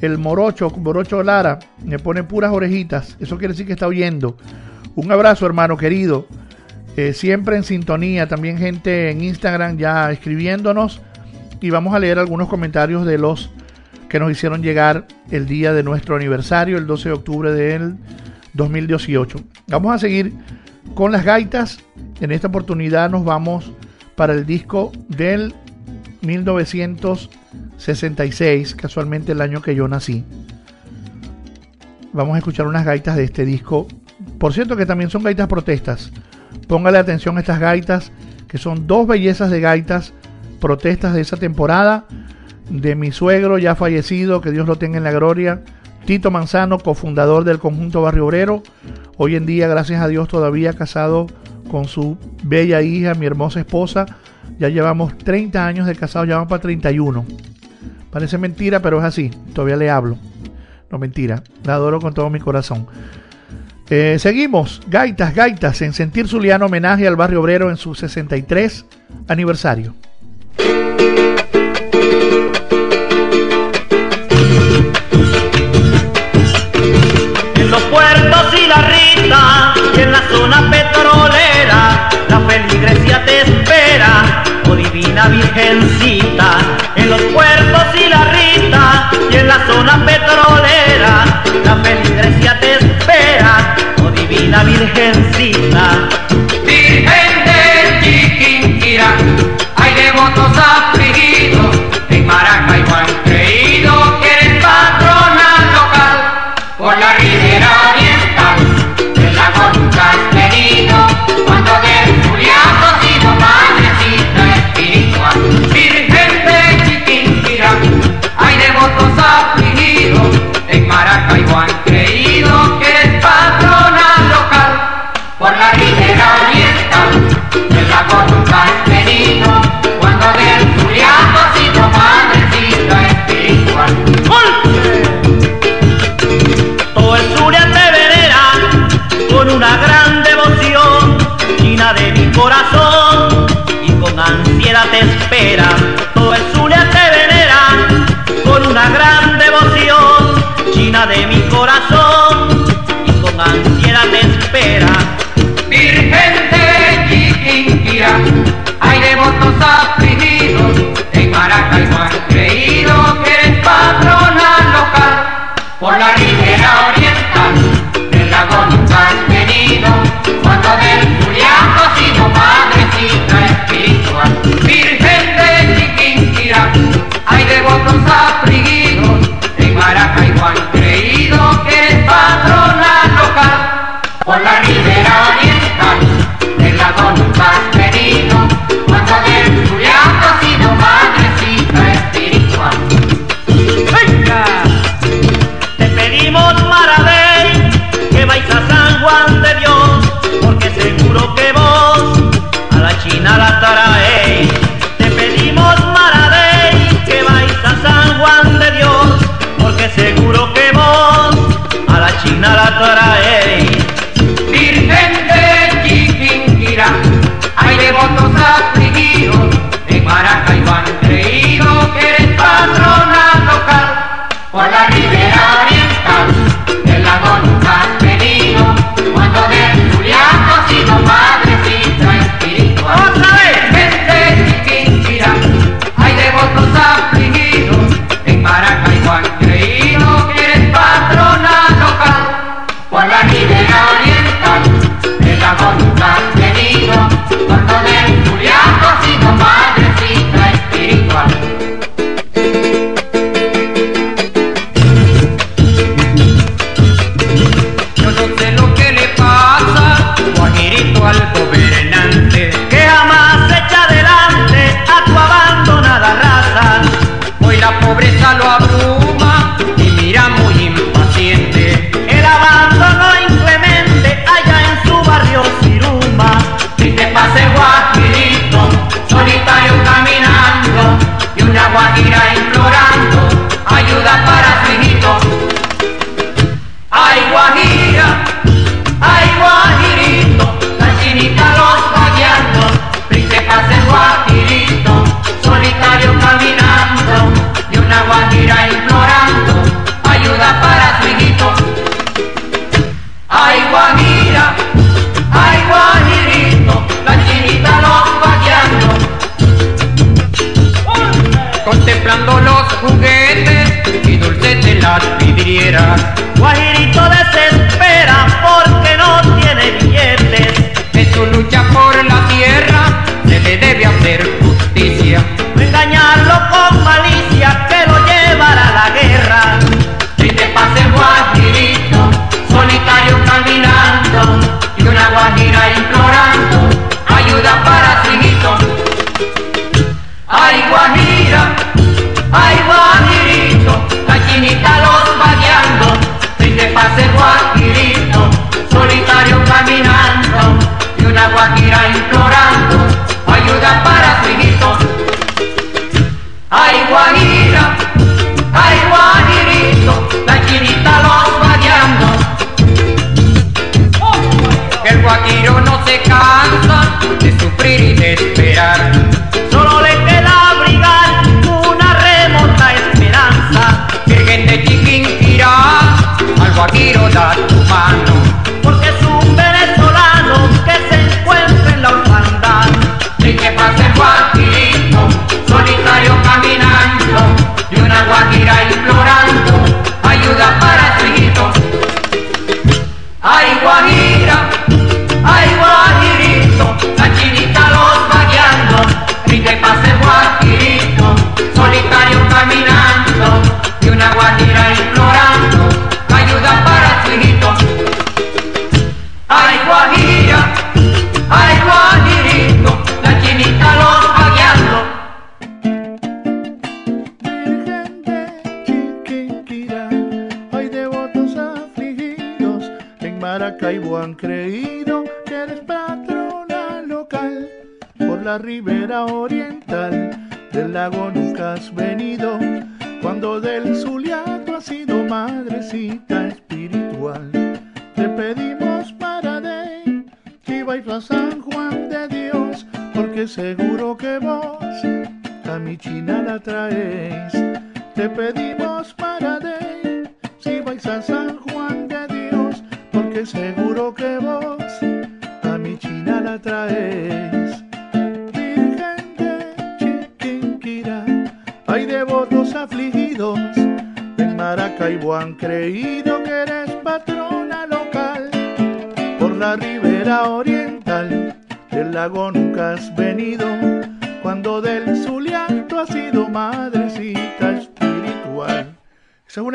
el Morocho, Morocho Lara, me pone puras orejitas. Eso quiere decir que está oyendo. Un abrazo, hermano querido. Eh, siempre en sintonía. También gente en Instagram ya escribiéndonos. Y vamos a leer algunos comentarios de los que nos hicieron llegar el día de nuestro aniversario, el 12 de octubre del 2018. Vamos a seguir con las gaitas. En esta oportunidad nos vamos para el disco del 1966, casualmente el año que yo nací. Vamos a escuchar unas gaitas de este disco. Por cierto que también son gaitas protestas. Póngale atención a estas gaitas, que son dos bellezas de gaitas protestas de esa temporada. De mi suegro ya fallecido, que Dios lo tenga en la gloria. Tito Manzano, cofundador del conjunto Barrio Obrero. Hoy en día, gracias a Dios, todavía casado con su bella hija, mi hermosa esposa. Ya llevamos 30 años de casado, ya vamos para 31. Parece mentira, pero es así. Todavía le hablo. No mentira. La adoro con todo mi corazón. Eh, seguimos. Gaitas, gaitas. En Sentir Zuliano, homenaje al barrio obrero en su 63 aniversario. En los puertos y la rita, y en la zona petrolera, la feligresía te espera, oh divina virgencita. En los puertos y la rita, y en la zona petrolera, divina virgencita. manera, todo el Zulia te venera con una gran devoción, China de mi corazón, y con ansiedad te espera.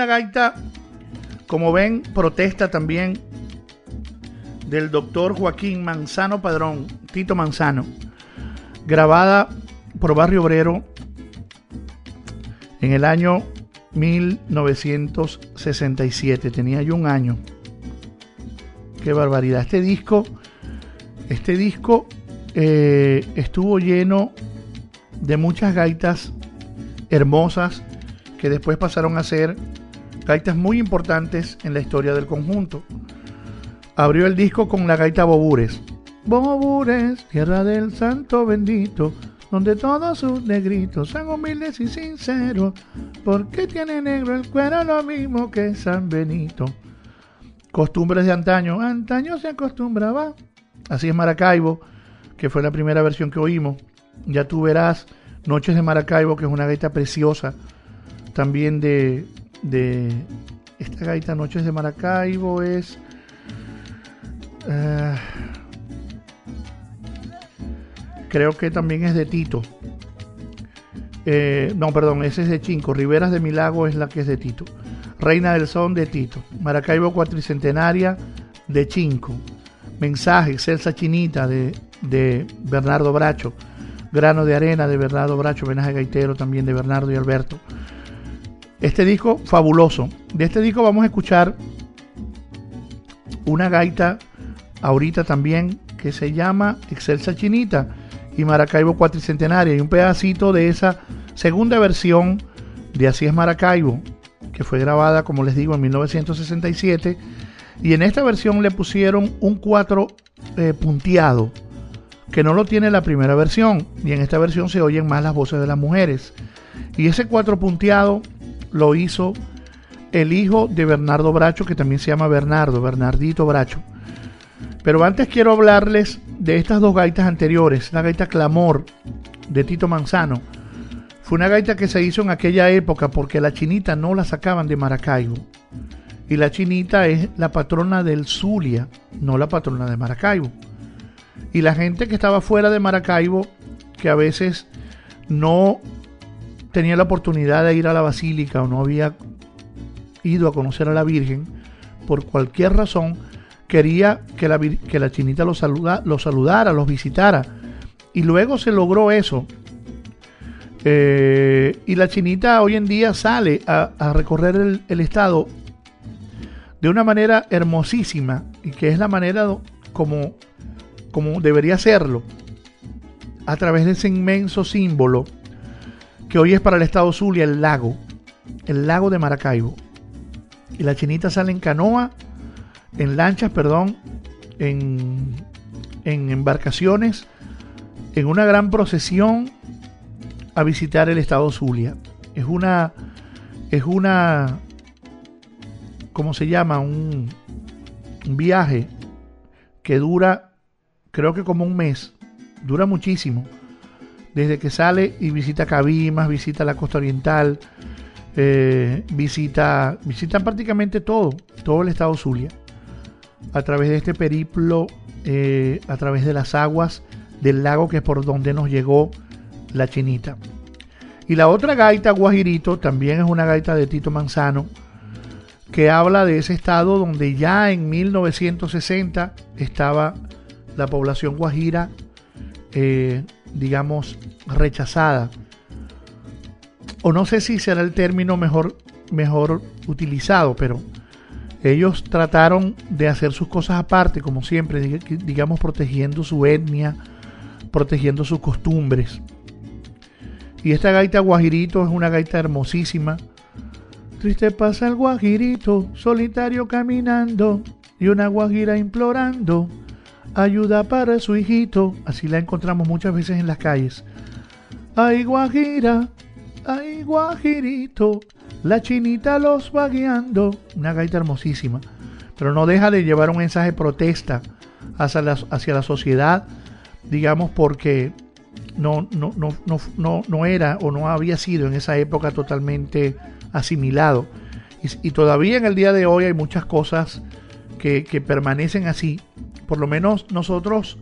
Gaita, como ven, protesta también del doctor Joaquín Manzano Padrón, Tito Manzano, grabada por Barrio Obrero en el año 1967. Tenía yo un año. Qué barbaridad. Este disco, este disco eh, estuvo lleno de muchas gaitas hermosas que después pasaron a ser gaitas muy importantes en la historia del conjunto. Abrió el disco con la gaita Bobures. Bobures, tierra del santo bendito, donde todos sus negritos son humildes y sinceros, porque tiene negro el cuero lo mismo que San Benito. Costumbres de antaño, antaño se acostumbraba. Así es Maracaibo, que fue la primera versión que oímos. Ya tú verás Noches de Maracaibo, que es una gaita preciosa, también de, de esta gaita Noches de Maracaibo es... eh, creo que también es de Tito. Eh, no, perdón, ese es de Chinco. Riberas de Milago es la que es de Tito. Reina del Son de Tito. Maracaibo Cuatricentenaria de Chinco. Mensaje, Celsa Chinita de, de Bernardo Bracho. Grano de Arena de Bernardo Bracho. Homenaje gaitero también de Bernardo y Alberto. Este disco fabuloso. De este disco vamos a escuchar una gaita ahorita también que se llama Excelsa Chinita y Maracaibo Cuatricentenaria. Y un pedacito de esa segunda versión de Así es Maracaibo que fue grabada como les digo en 1967 y en esta versión le pusieron un cuatro eh, punteado que no lo tiene la primera versión y en esta versión se oyen más las voces de las mujeres. Y ese cuatro punteado lo hizo el hijo de Bernardo Bracho que también se llama Bernardo, Bernardito Bracho pero antes quiero hablarles de estas dos gaitas anteriores. La gaita Clamor de Tito Manzano. Fue una gaita que se hizo en aquella época porque la chinita no la sacaban de Maracaibo. Y la chinita es la patrona del Zulia, no la patrona de Maracaibo. Y la gente que estaba fuera de Maracaibo, que a veces no tenía la oportunidad de ir a la basílica o no había ido a conocer a la Virgen, por cualquier razón, quería que la, que la chinita los, saluda, los saludara, los visitara. Y luego se logró eso. Eh, y la chinita hoy en día sale a, recorrer el, estado de una manera hermosísima y que es la manera como, como debería serlo a través de ese inmenso símbolo que hoy es para el estado Zulia el lago, el lago de Maracaibo. Y la chinita sale en canoa en lanchas, perdón, en, en embarcaciones, en una gran procesión a visitar el estado Zulia. Es una, es una, ¿cómo se llama? Un, un viaje que dura, creo que como un mes, dura muchísimo. Desde que sale y visita Cabimas, visita la costa oriental, eh, visita, visitan prácticamente todo, todo el estado Zulia a través de este periplo, eh, a través de las aguas del lago que es por donde nos llegó la chinita. Y la otra gaita, Guajirito, también es una gaita de Tito Manzano, que habla de ese estado donde ya en 1960 estaba la población guajira, eh, digamos, rechazada. O no sé si será el término mejor, mejor utilizado, pero ellos trataron de hacer sus cosas aparte, como siempre, digamos, protegiendo su etnia, protegiendo sus costumbres. Y esta gaita guajirito es una gaita hermosísima. Triste pasa el guajirito, solitario caminando, y una guajira implorando ayuda para su hijito. Así la encontramos muchas veces en las calles. Ay, guajira, ay, guajirito, la chinita los va guiando. Una gaita hermosísima. Pero no deja de llevar un mensaje de protesta hacia la, sociedad, digamos, porque no, no, no, no, no era o no había sido en esa época totalmente asimilado. Y, todavía en el día de hoy hay muchas cosas que, permanecen así. Por lo menos nosotros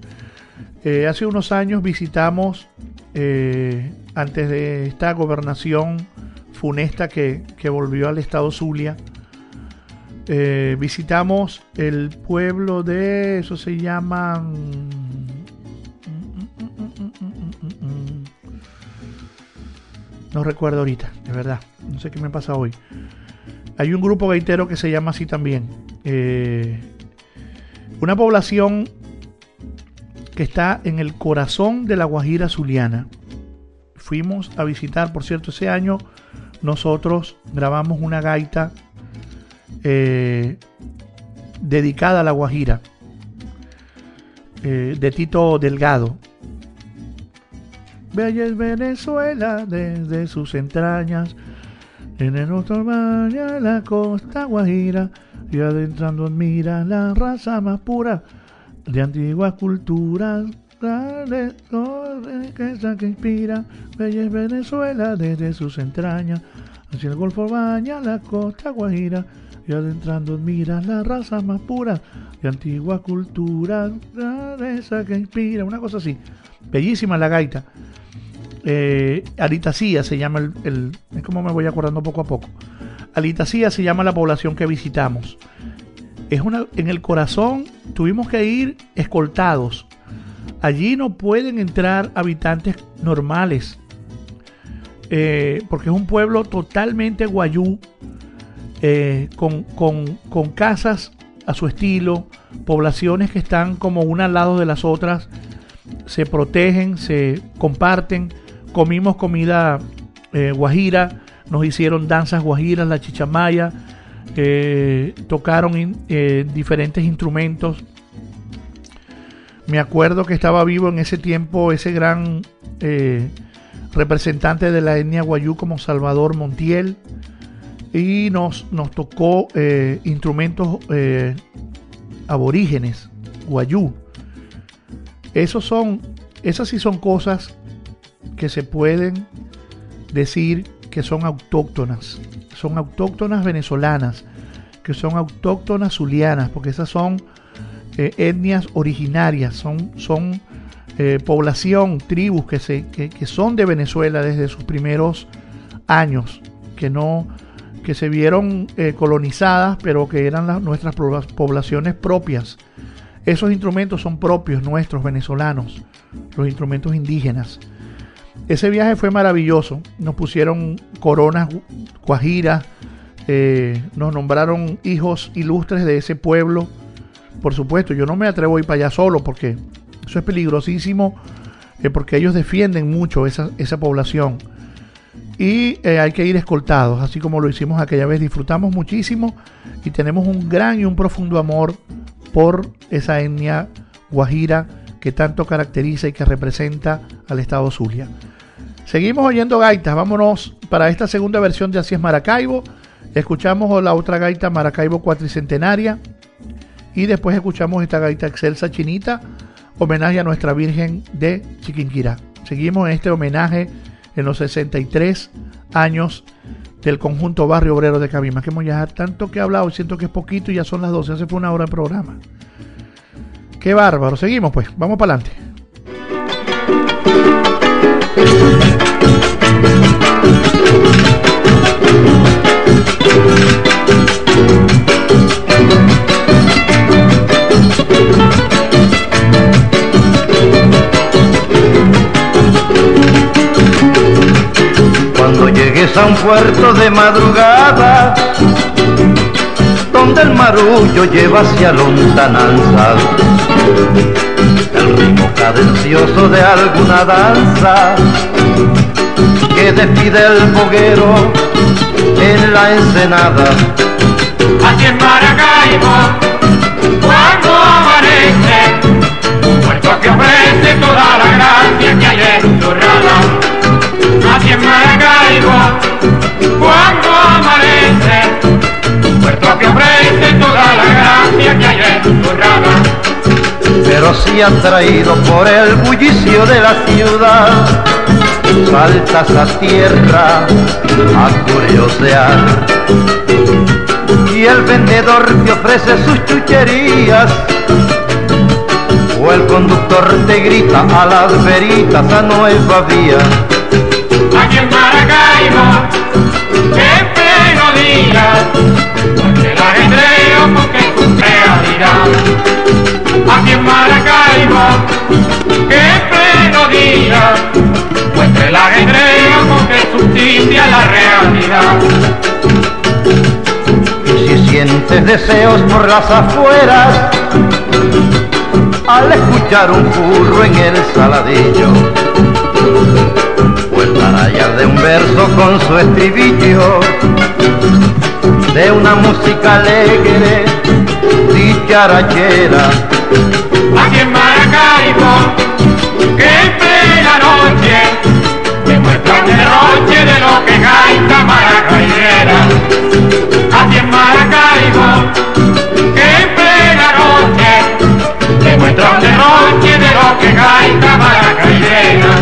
eh, hace unos años visitamos, eh, antes de esta gobernación funesta que, volvió al estado Zulia. Eh, visitamos el pueblo de, eso se llama... No recuerdo ahorita, de verdad. No sé qué me pasa hoy. Hay un grupo gaitero que se llama así también. Eh, una población que está en el corazón de la Guajira Zuliana. Fuimos a visitar, por cierto, ese año nosotros grabamos una gaita eh, dedicada a la Guajira eh, de Tito Delgado. Bella es Venezuela desde sus entrañas, en el otro la costa Guajira, y adentrando admira la raza más pura de antiguas culturas que que inspira, bella es Venezuela desde sus entrañas, hacia el Golfo baña la costa Guajira, y adentrando mira la raza más pura de antigua cultura, esa que inspira, una cosa así. Bellísima la gaita. Eh, se llama el, es como me voy acordando poco a poco. Alitacía se llama la población que visitamos. Es una, en el corazón tuvimos que ir escoltados Allí no pueden entrar habitantes normales. eh, porque es un pueblo totalmente guayú, eh, con, con, con casas a su estilo, poblaciones que están como una al lado de las otras, se protegen, se comparten, comimos comida eh, guajira, nos hicieron danzas guajiras, la chichamaya, eh, tocaron eh, diferentes instrumentos. Me acuerdo que estaba vivo en ese tiempo ese gran eh, representante de la etnia guayú como Salvador Montiel y nos, nos tocó instrumentos aborígenes, guayú. Esos son, esas sí son cosas que se pueden decir que son autóctonas, son autóctonas venezolanas, que son autóctonas zulianas, porque esas son eh, etnias originarias, son, son eh, población, tribus que, se, que, que son de Venezuela desde sus primeros años, que no que se vieron eh, colonizadas, pero que eran las, nuestras pobla- poblaciones propias. Esos instrumentos son propios nuestros venezolanos, los instrumentos indígenas. Ese viaje fue maravilloso. Nos pusieron coronas guajiras, eh, nos nombraron hijos ilustres de ese pueblo. Por supuesto, yo no me atrevo a ir para allá solo porque eso es peligrosísimo, eh, porque ellos defienden mucho esa, esa población. Y eh, hay que ir escoltados, así como lo hicimos aquella vez. Disfrutamos muchísimo y tenemos un gran y un profundo amor por esa etnia guajira que tanto caracteriza y que representa al estado Zulia. Seguimos oyendo gaitas, vámonos para esta segunda versión de Así es Maracaibo. Escuchamos la otra gaita Maracaibo cuatricentenaria y después escuchamos esta gaita excelsa chinita, homenaje a nuestra Virgen de Chiquinquirá. Seguimos en este homenaje en los 63 años del conjunto Barrio Obrero de Cabima. Que hemos tanto que he hablado, siento que es poquito y ya son las 12, hace fue una hora de programa. Qué bárbaro, seguimos pues, vamos para adelante. A un puerto de madrugada, donde el marullo lleva hacia lontananza, el ritmo cadencioso de alguna danza que despide el boguero en la ensenada. Aquí en Maracaibo, pero si atraído por el bullicio de la ciudad, saltas a tierra a curiosear. Y el vendedor te ofrece sus chucherías, o el conductor te grita a las veritas a nueva vía. Aquí en Maracaibo, en pleno día, porque el ajedreo porque realidad. Aquí en Maracaibo, en pleno día, muestra el ajedreo porque justicia la realidad. Y si sientes deseos por las afueras, al escuchar un curro en el saladillo, o el tarallar de un verso con su estribillo, de una música alegre, dicharachera, Aquí Maracaibo, que en plena noche demuestra un derroche de lo que gaita maracaibera. Aquí en Maracaibo, que en plena noche demuestra un derroche de lo que gaita maracaibera.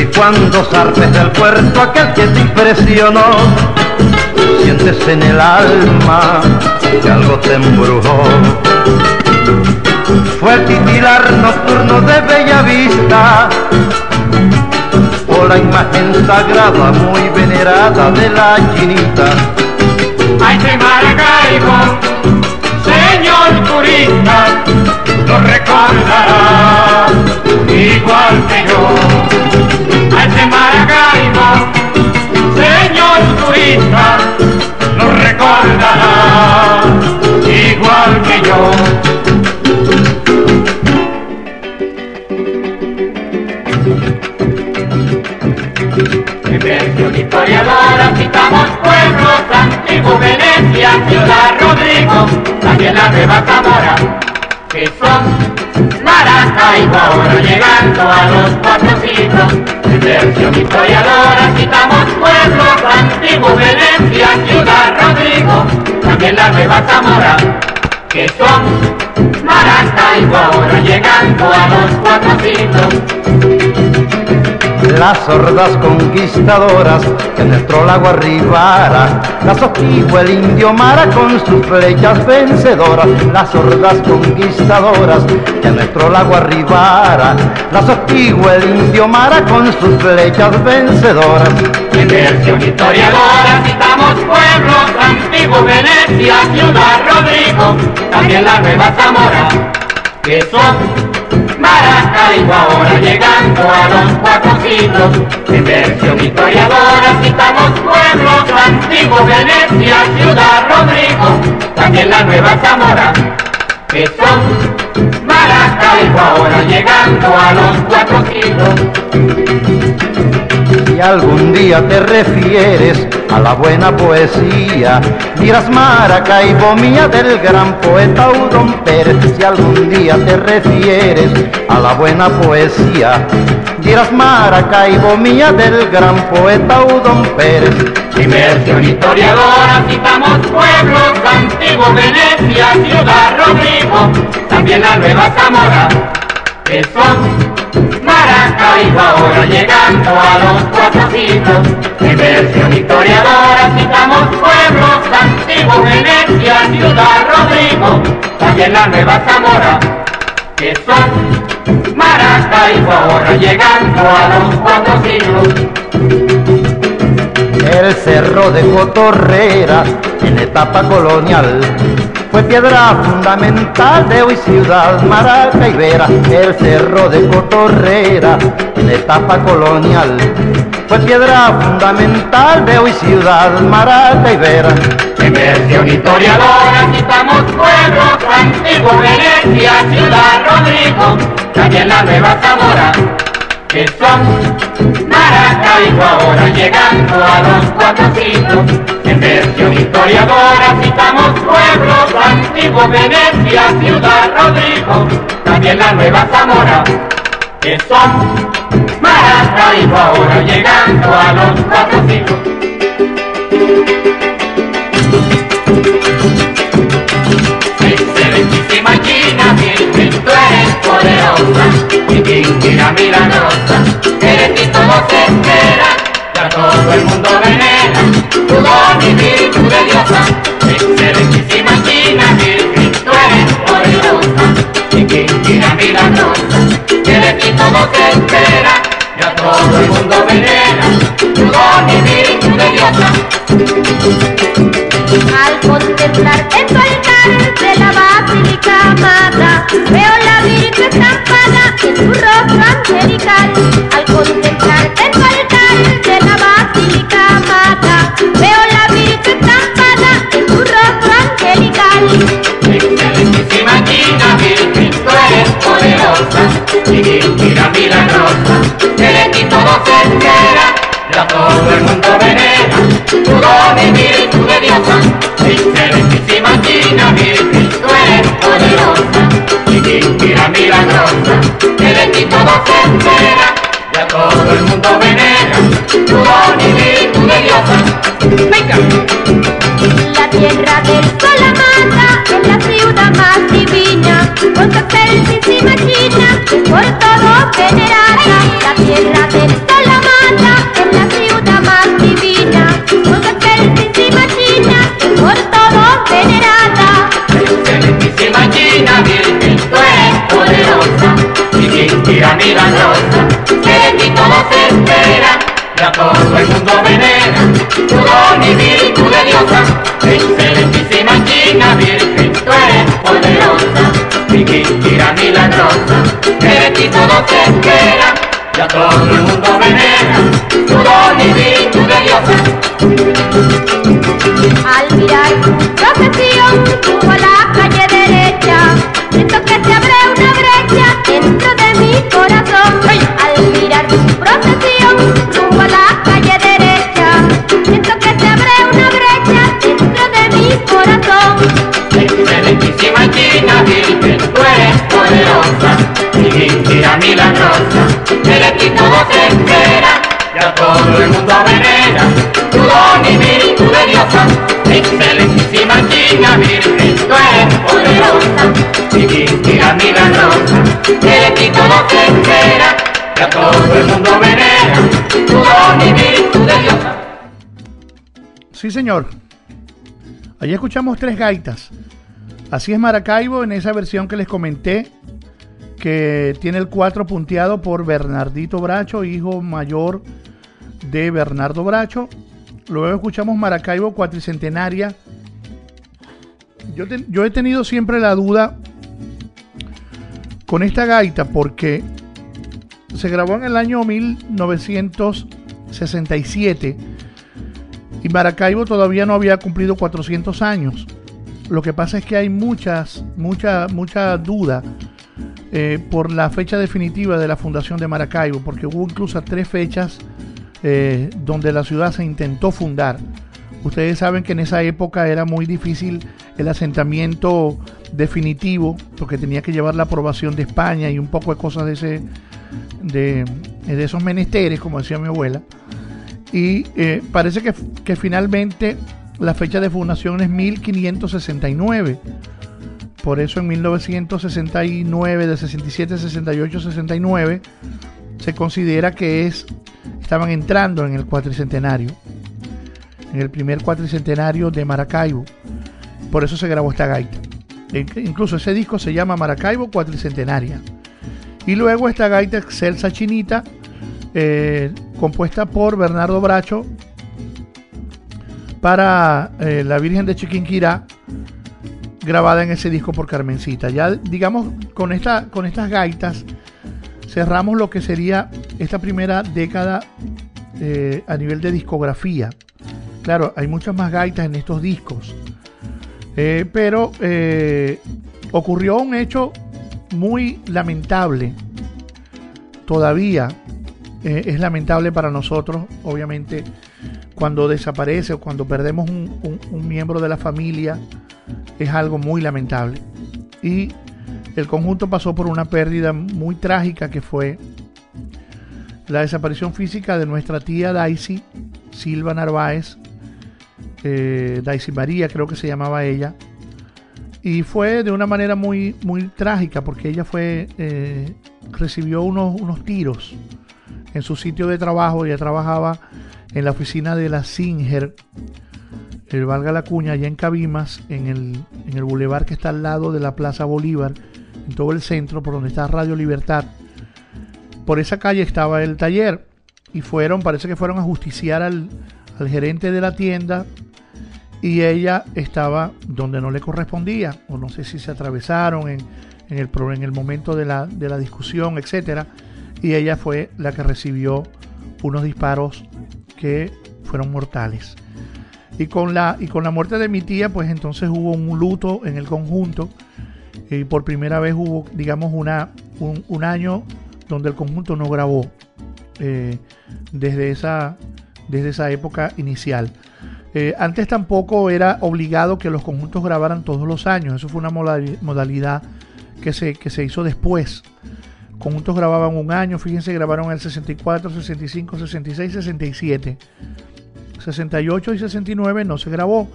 y cuando zarpes del puerto aquel que te impresionó, sientes en el alma que algo te embrujó. Fue el titilar nocturno de Bella Vista, o la imagen sagrada muy venerada de la chinita. Ay, de Maracaibo, señor turista, lo recordará igual que yo. A ese Maracaibo, señor turista, lo recordará igual que yo. Historiadora citamos pueblos antiguos, Venecia, Ciudad Rodrigo, también la Nueva Zamora, que son Maracaibo ahora llegando a los cuatro siglos. En versión historiadora citamos pueblos antiguos, Venecia, Ciudad Rodrigo, también la Nueva Zamora, que son. Maracaibo ahora llegando a los cuatro siglos las sordas conquistadoras que nuestro lago arribara, las sostuvo el indio Mara con sus flechas vencedoras, las sordas conquistadoras que nuestro lago arribara, las sostuvo el indio Mara con sus flechas vencedoras. En versión historiadora citamos pueblos antiguos, Venecia, Ciudad Rodrigo, también la Nueva Zamora, que son Maracaibo ahora llegando a los cuatro siglos. En versión historiadora citamos pueblos antiguos, Venecia, Ciudad Rodrigo, también la Nueva Zamora, que son Maracaibo ahora llegando a los cuatro siglos. Si algún día te refieres a la buena poesía, dirás Maracaibo mía del gran poeta Udon Pérez. Si algún día te refieres a la buena poesía, dirás Maracaibo mía del gran poeta Udon Pérez. Inmersión historiadora citamos pueblos antiguos, Venecia, Ciudad Rodrigo, también la Nueva Zamora, que son Maracaibo ahora llegando a los cuatro siglos. En versión historiadora citamos pueblos antiguos, Venecia, Ciudad Rodrigo, también la Nueva Zamora, que son Maracaibo ahora llegando a los cuatro siglos. El cerro de Cotorrera en etapa colonial fue piedra fundamental de hoy ciudad maracaibera. El cerro de Cotorrera en etapa colonial fue piedra fundamental de hoy ciudad maracaibera. En versión historiadora citamos pueblos antiguos, Venecia, Ciudad Rodrigo, también la Nueva Zamora, que son Maracaibo ahora llegando a los cuatro siglos. En versión historiadora citamos pueblos antiguos, Venecia, Ciudad Rodrigo, también la Nueva Zamora, que son Maracaibo ahora llegando a los cuatro poderosa, y Quinquina milagrosa, eres ti todo se espera, ya todo el mundo venera, tu don y virtud de diosa. Excelentísima China, Virgen, tú eres poderosa, y Quinquina milagrosa, eres ti todo se espera, ya todo el mundo venera, tu don y virtud de diosa. Al contemplarte tu de la basílica amada, veo la Virgen estampada en tu rostro angelical. Al contemplarte tu de la basílica amada, veo la Virgen estampada en tu rostro angelical. Excelentísima China, Virgen, tú eres poderosa, mira milagrosa, eres ti todo entera, ya todo el mundo venera, tu y de diosa. Excelentísima China, Virgen, tú eres poderosa, y mira milagrosa, eres ti todo se entera, ya todo el mundo venera, tu don y virtud de diosa. Venga. La tierra del sol amada es la ciudad más divina, con su excelentísima China por todos venerada. La tierra del sol amada Mira, míralo, que de mí todo se entera, ya todo el mundo venera, tu don y virtud de diosa, excelentísima china virgen, tú eres poderosa, mi mira milagrosa, que de ti todo se entera, ya todo el mundo venera, tu don y virtud de diosa. Al mirar tu procesión, subo la calle derecha, siento que se abre todo el mundo venera, tu don y virtud de diosa. Excelentísima China Virgen, tú eres poderosa, divinidad milagrosa, de ti todo se espera, ya todo el mundo venera, tu don y virtud de diosa. Sí, señor. Allí escuchamos tres gaitas. Así es Maracaibo en esa versión que les comenté, que tiene el 4 punteado por Bernardito Bracho, hijo mayor de Bernardo Bracho. Luego escuchamos Maracaibo cuatricentenaria. Yo, yo he tenido siempre la duda con esta gaita porque se grabó en el año 1967 y Maracaibo todavía no había cumplido 400 años. Lo que pasa es que hay muchas, mucha, mucha duda eh, por la fecha definitiva de la fundación de Maracaibo, porque hubo incluso tres fechas eh, donde la ciudad se intentó fundar. Ustedes saben que en esa época era muy difícil el asentamiento definitivo, porque tenía que llevar la aprobación de España y un poco de cosas de ese, de, esos menesteres, como decía mi abuela. Y eh, parece que, que finalmente la fecha de fundación es 1569. Por eso en 1969, de 67, 68, 69, se considera que es estaban entrando en el cuatricentenario, en el primer cuatricentenario de Maracaibo. Por eso se grabó esta gaita. E- Incluso ese disco se llama Maracaibo Cuatricentenaria. Y luego esta gaita excelsa chinita, eh, compuesta por Bernardo Bracho para eh, la Virgen de Chiquinquirá, grabada en ese disco por Carmencita. Ya digamos, con, esta, con estas gaitas cerramos lo que sería esta primera década eh, a nivel de discografía. Claro, hay muchas más gaitas en estos discos. Eh, pero eh, ocurrió un hecho muy lamentable. Todavía es lamentable para nosotros, obviamente, cuando desaparece o cuando perdemos un, un- un miembro de la familia, es algo muy lamentable. Y el conjunto pasó por una pérdida muy trágica que fue la desaparición física de nuestra tía Daisy Silva Narváez, eh, Daisy María creo que se llamaba ella, y fue de una manera muy, muy trágica porque ella fue, eh, recibió unos, unos tiros en su sitio de trabajo, ella trabajaba en la oficina de la Singer, el valga la cuña, allá en Cabimas, en el, en el bulevar que está al lado de la Plaza Bolívar, en todo el centro, por donde está Radio Libertad. Por esa calle estaba el taller y fueron, parece que fueron a justiciar al, al gerente de la tienda y ella estaba donde no le correspondía, o no sé si se atravesaron en, en el, en el momento de la, de la discusión, etcétera, y ella fue la que recibió unos disparos que fueron mortales. Y con la, y con la muerte de mi tía, pues entonces hubo un luto en el conjunto. Y por primera vez hubo, digamos, una, un, año donde el conjunto no grabó eh, desde, esa, desde esa época inicial. Eh, antes tampoco era obligado que los conjuntos grabaran todos los años. Eso fue una modali- modalidad que se, que se hizo después. Conjuntos grababan un año, fíjense, grabaron el 64, 65, 66, 67. 68 y 69 no se grabó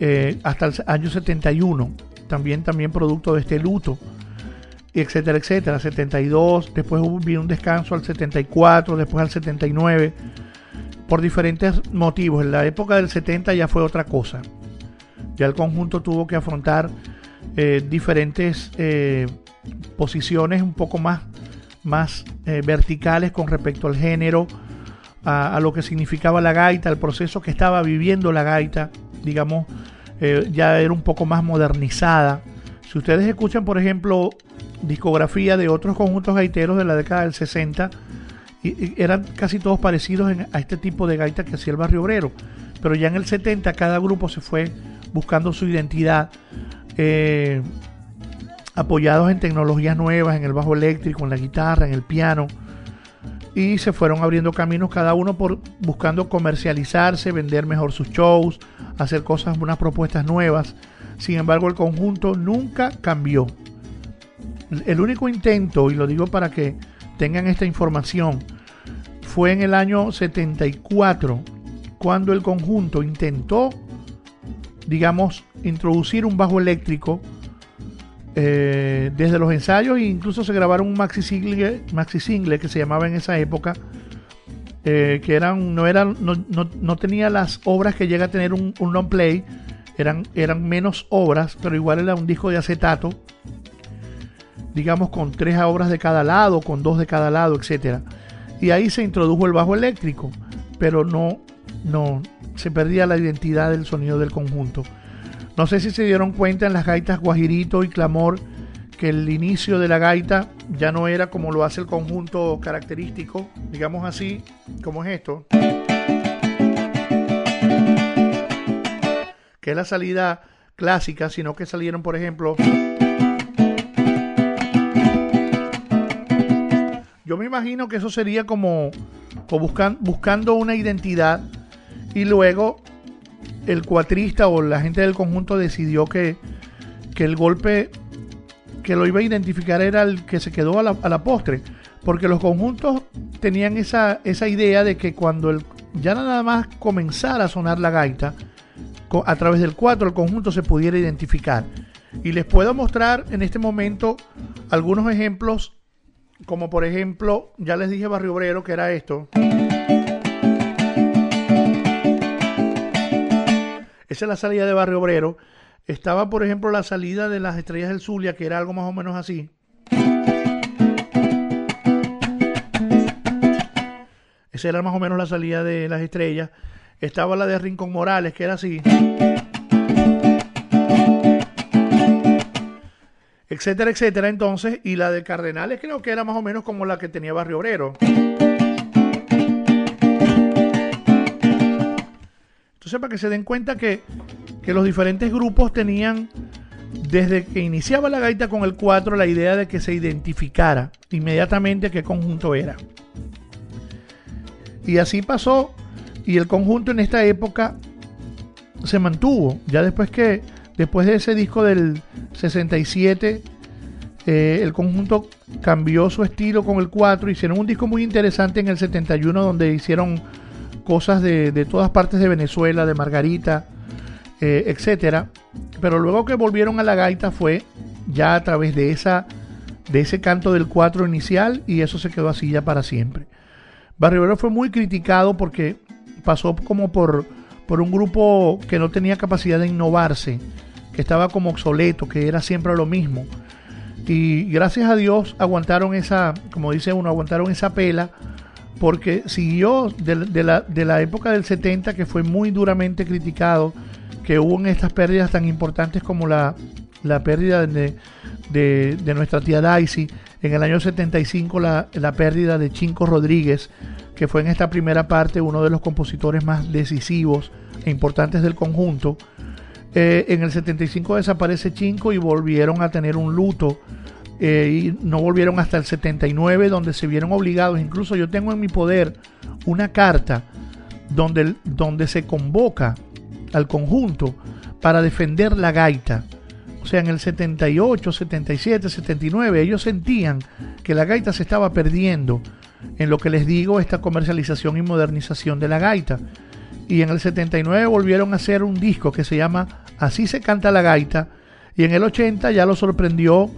eh, hasta el año 71 también también producto de este luto etcétera etcétera. 72 después hubo un descanso al 74 después al 79 por diferentes motivos. En la época del 70 ya fue otra cosa. Ya el conjunto tuvo que afrontar eh, diferentes eh, posiciones un poco más más eh, verticales con respecto al género a, a lo que significaba la gaita, el proceso que estaba viviendo la gaita, digamos, eh, ya era un poco más modernizada. Si ustedes escuchan, por ejemplo, discografía de otros conjuntos gaiteros de la década del 60, y, eran casi todos parecidos a este tipo de gaita que hacía el barrio obrero. Pero ya en el 70 cada grupo se fue buscando su identidad, eh, apoyados en tecnologías nuevas, en el bajo eléctrico, en la guitarra, en el piano, y se fueron abriendo caminos cada uno por buscando comercializarse, vender mejor sus shows, hacer cosas, unas propuestas nuevas. Sin embargo, el conjunto nunca cambió. El único intento, y lo digo para que tengan esta información, fue en el año 74 cuando el conjunto intentó, digamos, introducir un bajo eléctrico eh, desde los ensayos e incluso se grabaron un maxi single, que se llamaba en esa época eh, que eran no eran no, no, tenía las obras que llega a tener un, un long play eran, eran menos obras pero igual era un disco de acetato digamos con tres obras de cada lado con dos de cada lado etcétera. Y ahí se introdujo el bajo eléctrico pero no no se perdía la identidad del sonido del conjunto no sé si se dieron cuenta en las gaitas Guajirito y Clamor que el inicio de la gaita ya no era como lo hace el conjunto característico, digamos así, como es esto. Que es la salida clásica, sino que salieron, por ejemplo, yo me imagino que eso sería como, buscando una identidad y luego el cuatrista o la gente del conjunto decidió que, el golpe que lo iba a identificar era el que se quedó a la, a la postre. Porque los conjuntos tenían esa, esa idea de que cuando el, ya nada más comenzara a sonar la gaita, a través del 4 el conjunto se pudiera identificar. Y les puedo mostrar en este momento algunos ejemplos, como por ejemplo, ya les dije Barrio Obrero, que era esto. Esa es la salida de Barrio Obrero. Estaba, por ejemplo, la salida de las Estrellas del Zulia, que era algo más o menos así. Esa era más o menos la salida de las estrellas. Estaba la de Rincón Morales, que era así. Etcétera, etcétera. Entonces, y la de Cardenales creo que era más o menos como la que tenía Barrio Obrero. Entonces, para que se den cuenta que, los diferentes grupos tenían, desde que iniciaba la gaita con el 4, la idea de que se identificara inmediatamente qué conjunto era. Y así pasó, y el conjunto en esta época se mantuvo. Ya después que, después de ese disco del 67, eh, el conjunto cambió su estilo con el 4, hicieron un disco muy interesante en el 71 donde hicieron cosas de, todas partes de Venezuela, de Margarita, eh, etcétera. Pero luego que volvieron a la gaita fue ya a través de esa de ese canto del cuatro inicial y eso se quedó así ya para siempre. Barrio fue muy criticado porque pasó como por, por un grupo que no tenía capacidad de innovarse, que estaba como obsoleto, que era siempre lo mismo. Y gracias a Dios aguantaron esa, como dice uno, aguantaron esa pela porque siguió de, la, época del 70 que fue muy duramente criticado, que hubo en estas pérdidas tan importantes como la, pérdida de, de, nuestra tía Daisy, en el año 75 la, la pérdida de Chinco Rodríguez, que fue en esta primera parte uno de los compositores más decisivos e importantes del conjunto. Eh, en el 75 desaparece Chinco y volvieron a tener un luto eh, y no volvieron hasta el 79 donde se vieron obligados, incluso yo tengo en mi poder una carta donde, donde se convoca al conjunto para defender la gaita. O sea, en el 78, 77, 79, ellos sentían que la gaita se estaba perdiendo en lo que les digo, esta comercialización y modernización de la gaita. Y en el 79 volvieron a hacer un disco que se llama Así se canta la gaita. Y en el 80 ya lo sorprendió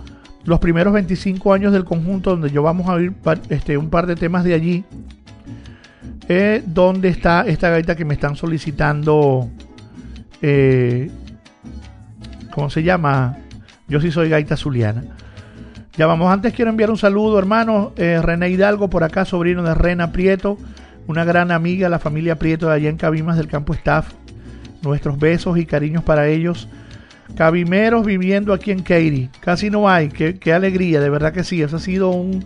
los primeros 25 años del conjunto, donde yo vamos a oír este, un par de temas de allí, eh, donde está esta gaita que me están solicitando, eh, ¿cómo se llama? Yo sí soy gaita zuliana. Ya vamos, antes quiero enviar un saludo, hermano, eh, René Hidalgo, por acá, sobrino de Rena Prieto, una gran amiga, la familia Prieto de allá en Cabimas del campo Staff. Nuestros besos y cariños para ellos. Cabimeros viviendo aquí en Katy. Casi no hay. Qué, alegría, de verdad que sí. Eso ha sido un,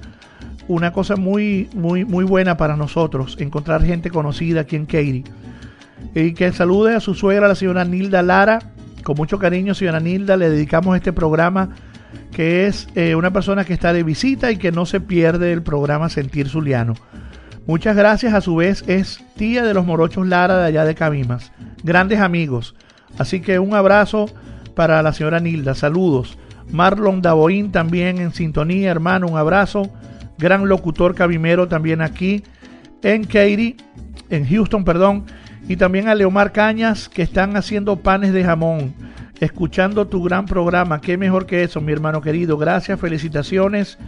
una cosa muy, muy, muy buena para nosotros, encontrar gente conocida aquí en Katy. Y que salude a su suegra, la señora Nilda Lara. Con mucho cariño, señora Nilda, le dedicamos este programa que es eh, una persona que está de visita y que no se pierde el programa Sentir Zuliano. Muchas gracias, a su vez es tía de los morochos Lara de allá de Cabimas. Grandes amigos. Así que un abrazo para la señora Nilda. Saludos. Marlon Daboín también en sintonía, hermano, un abrazo. Gran locutor cabimero también aquí en Katy, en Houston, perdón. Y también a Leomar Cañas que están haciendo panes de jamón, escuchando tu gran programa. Qué mejor que eso, mi hermano querido. Gracias, felicitaciones.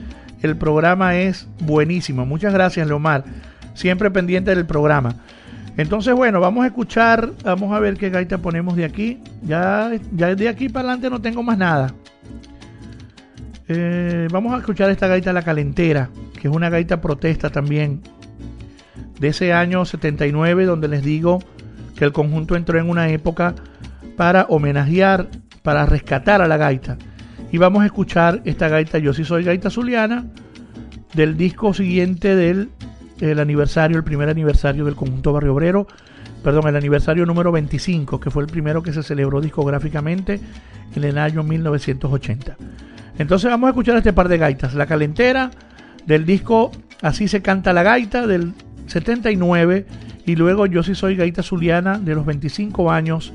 El programa es buenísimo. Muchas gracias, Leomar. Siempre pendiente del programa. Entonces, bueno, vamos a escuchar, vamos a ver qué gaita ponemos de aquí. Ya, ya de aquí para adelante no tengo más nada. Eh, vamos a escuchar esta gaita La Calentera, que es una gaita protesta también de ese año 79, donde les digo que el conjunto entró en una época para homenajear, para rescatar a la gaita. Y vamos a escuchar esta gaita Yo sí soy gaita zuliana del disco siguiente del el aniversario, el primer aniversario del conjunto Barrio Obrero, perdón, el aniversario número 25, que fue el primero que se celebró discográficamente en el año 1980. Entonces vamos a escuchar este par de gaitas. La calentera del disco Así se canta la gaita del 79 y luego Yo sí soy gaita zuliana de los 25 años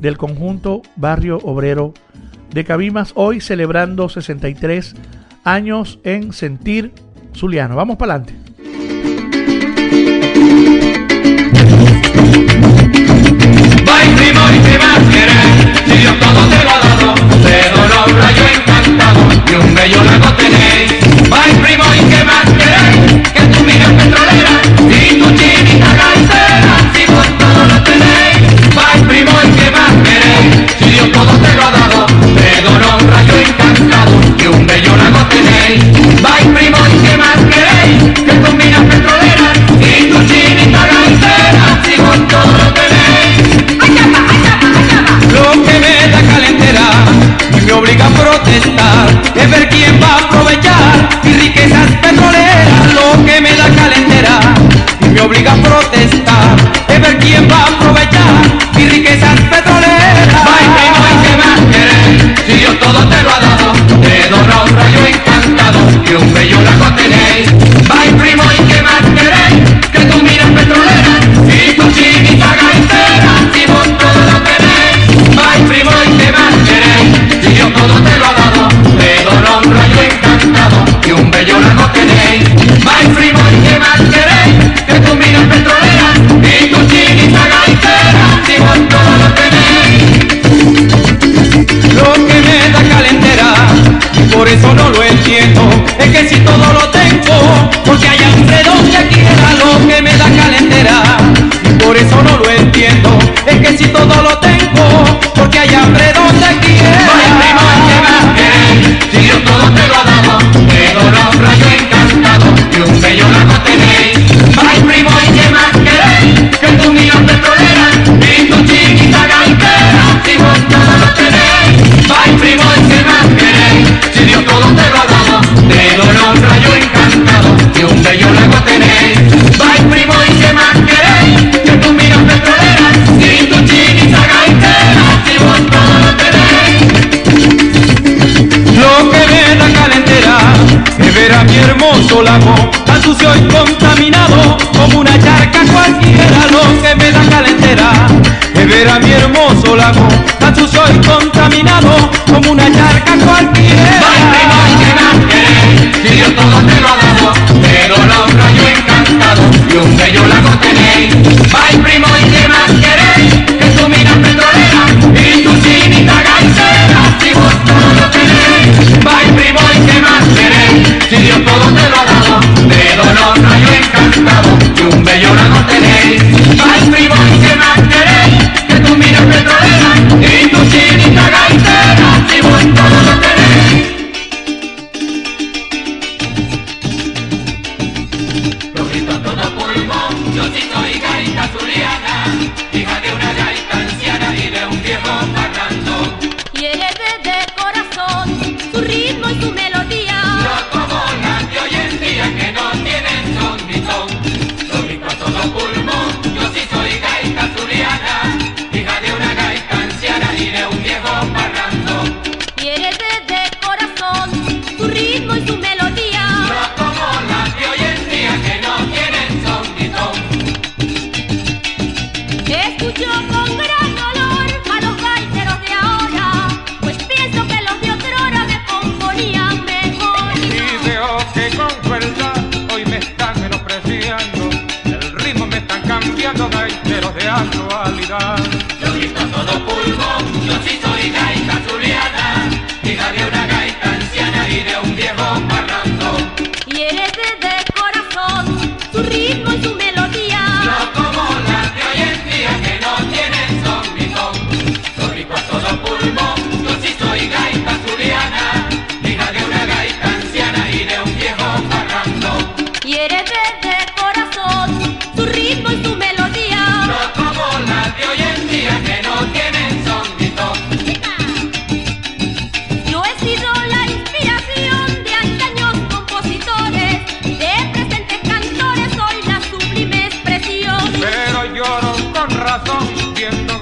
del conjunto Barrio Obrero de Cabimas, hoy celebrando 63 años en Sentir Zuliano. Vamos para adelante. Primo y más querer, si Dios todo te lo ha dado, de dolor rayo encantado y un bello lago tenéis. Vai primo y qué más querer, que tu mira petrolera y tu chinita gaitera, si vos todo lo tenéis. Vai primo y qué más querer, si Dios todo te lo ha dado, de dolor rayo encantado y un bello lago tenéis. Vai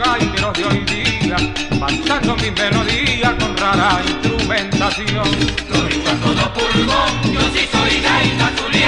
gaiteros de hoy día, manchando mi melodía con rara instrumentación. Grito a todo pulmón, yo sí soy gaita zuliana,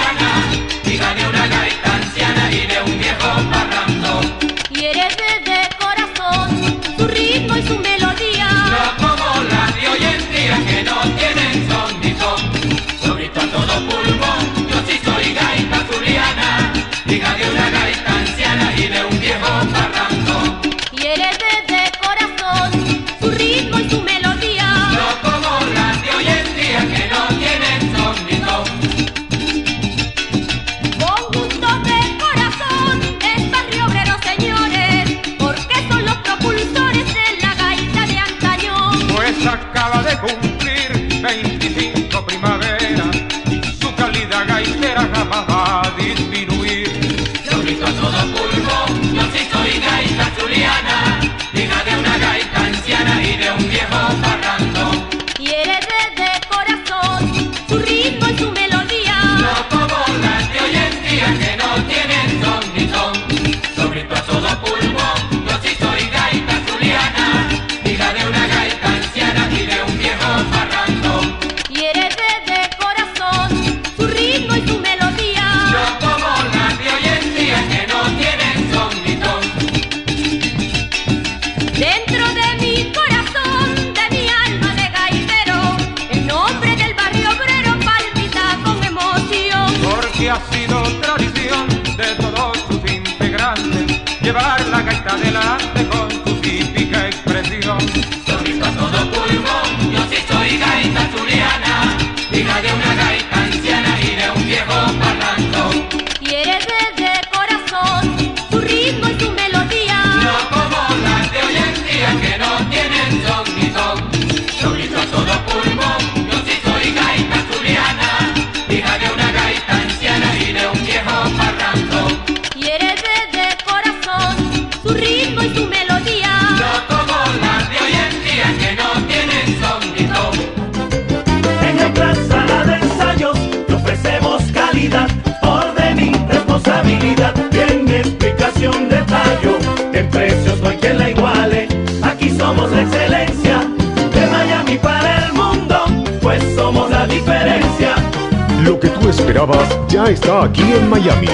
ya está aquí en Miami.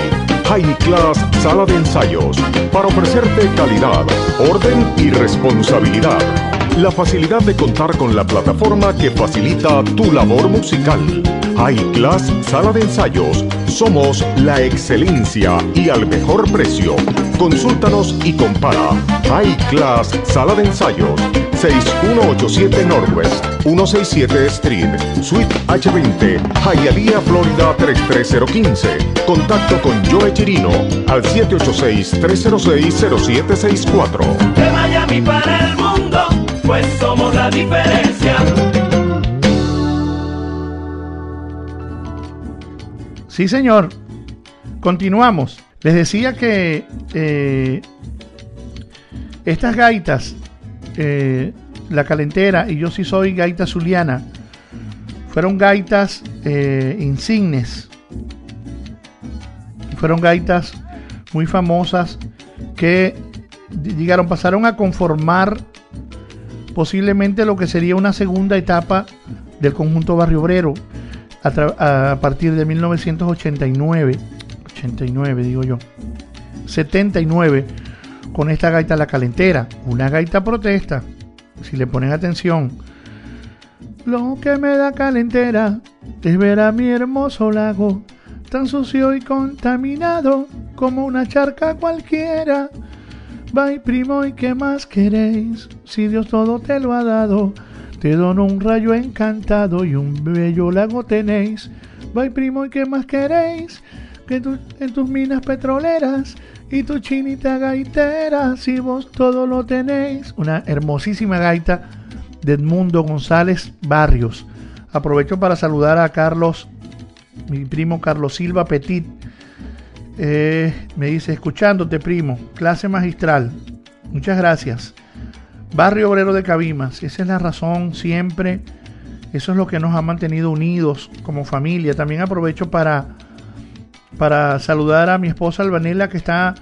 High Class Sala de Ensayos para ofrecerte calidad, orden y responsabilidad. La facilidad de contar con la plataforma que facilita tu labor musical. High Class Sala de Ensayos. Somos la excelencia y al mejor precio. Consúltanos y compara. High Class Sala de Ensayos. 6187 Northwest 167 Street, Suite H20, Hialeah, Florida 33015. Contacto con Joe Chirino al 786-306-0764. De Miami para el mundo, pues somos la diferencia. Sí, señor. Continuamos. Les decía que eh, estas gaitas, eh, la calentera y yo sí soy gaita zuliana, fueron gaitas eh, insignes. Fueron gaitas muy famosas que llegaron, pasaron a conformar posiblemente lo que sería una segunda etapa del conjunto Barrio Obrero a, a partir de 1989, 89 digo yo, 79 con esta gaita La Calentera, una gaita protesta, si le ponen atención. Lo que me da calentera es ver a mi hermoso lago, tan sucio y contaminado como una charca cualquiera. Vai primo, ¿y qué más queréis? Si Dios todo te lo ha dado, te dono un rayo encantado y un bello lago tenéis. Vai primo, ¿y qué más queréis? Que en tus minas petroleras y tu chinita gaitera, si vos todo lo tenéis. Una hermosísima gaita de Edmundo González Barrios. Aprovecho para saludar a Carlos, mi primo Carlos Silva Petit. Eh, me dice, escuchándote primo, clase magistral. Muchas gracias. Barrio Obrero de Cabimas, esa es la razón siempre. Eso es lo que nos ha mantenido unidos como familia. También aprovecho para, para saludar a mi esposa Albanela que está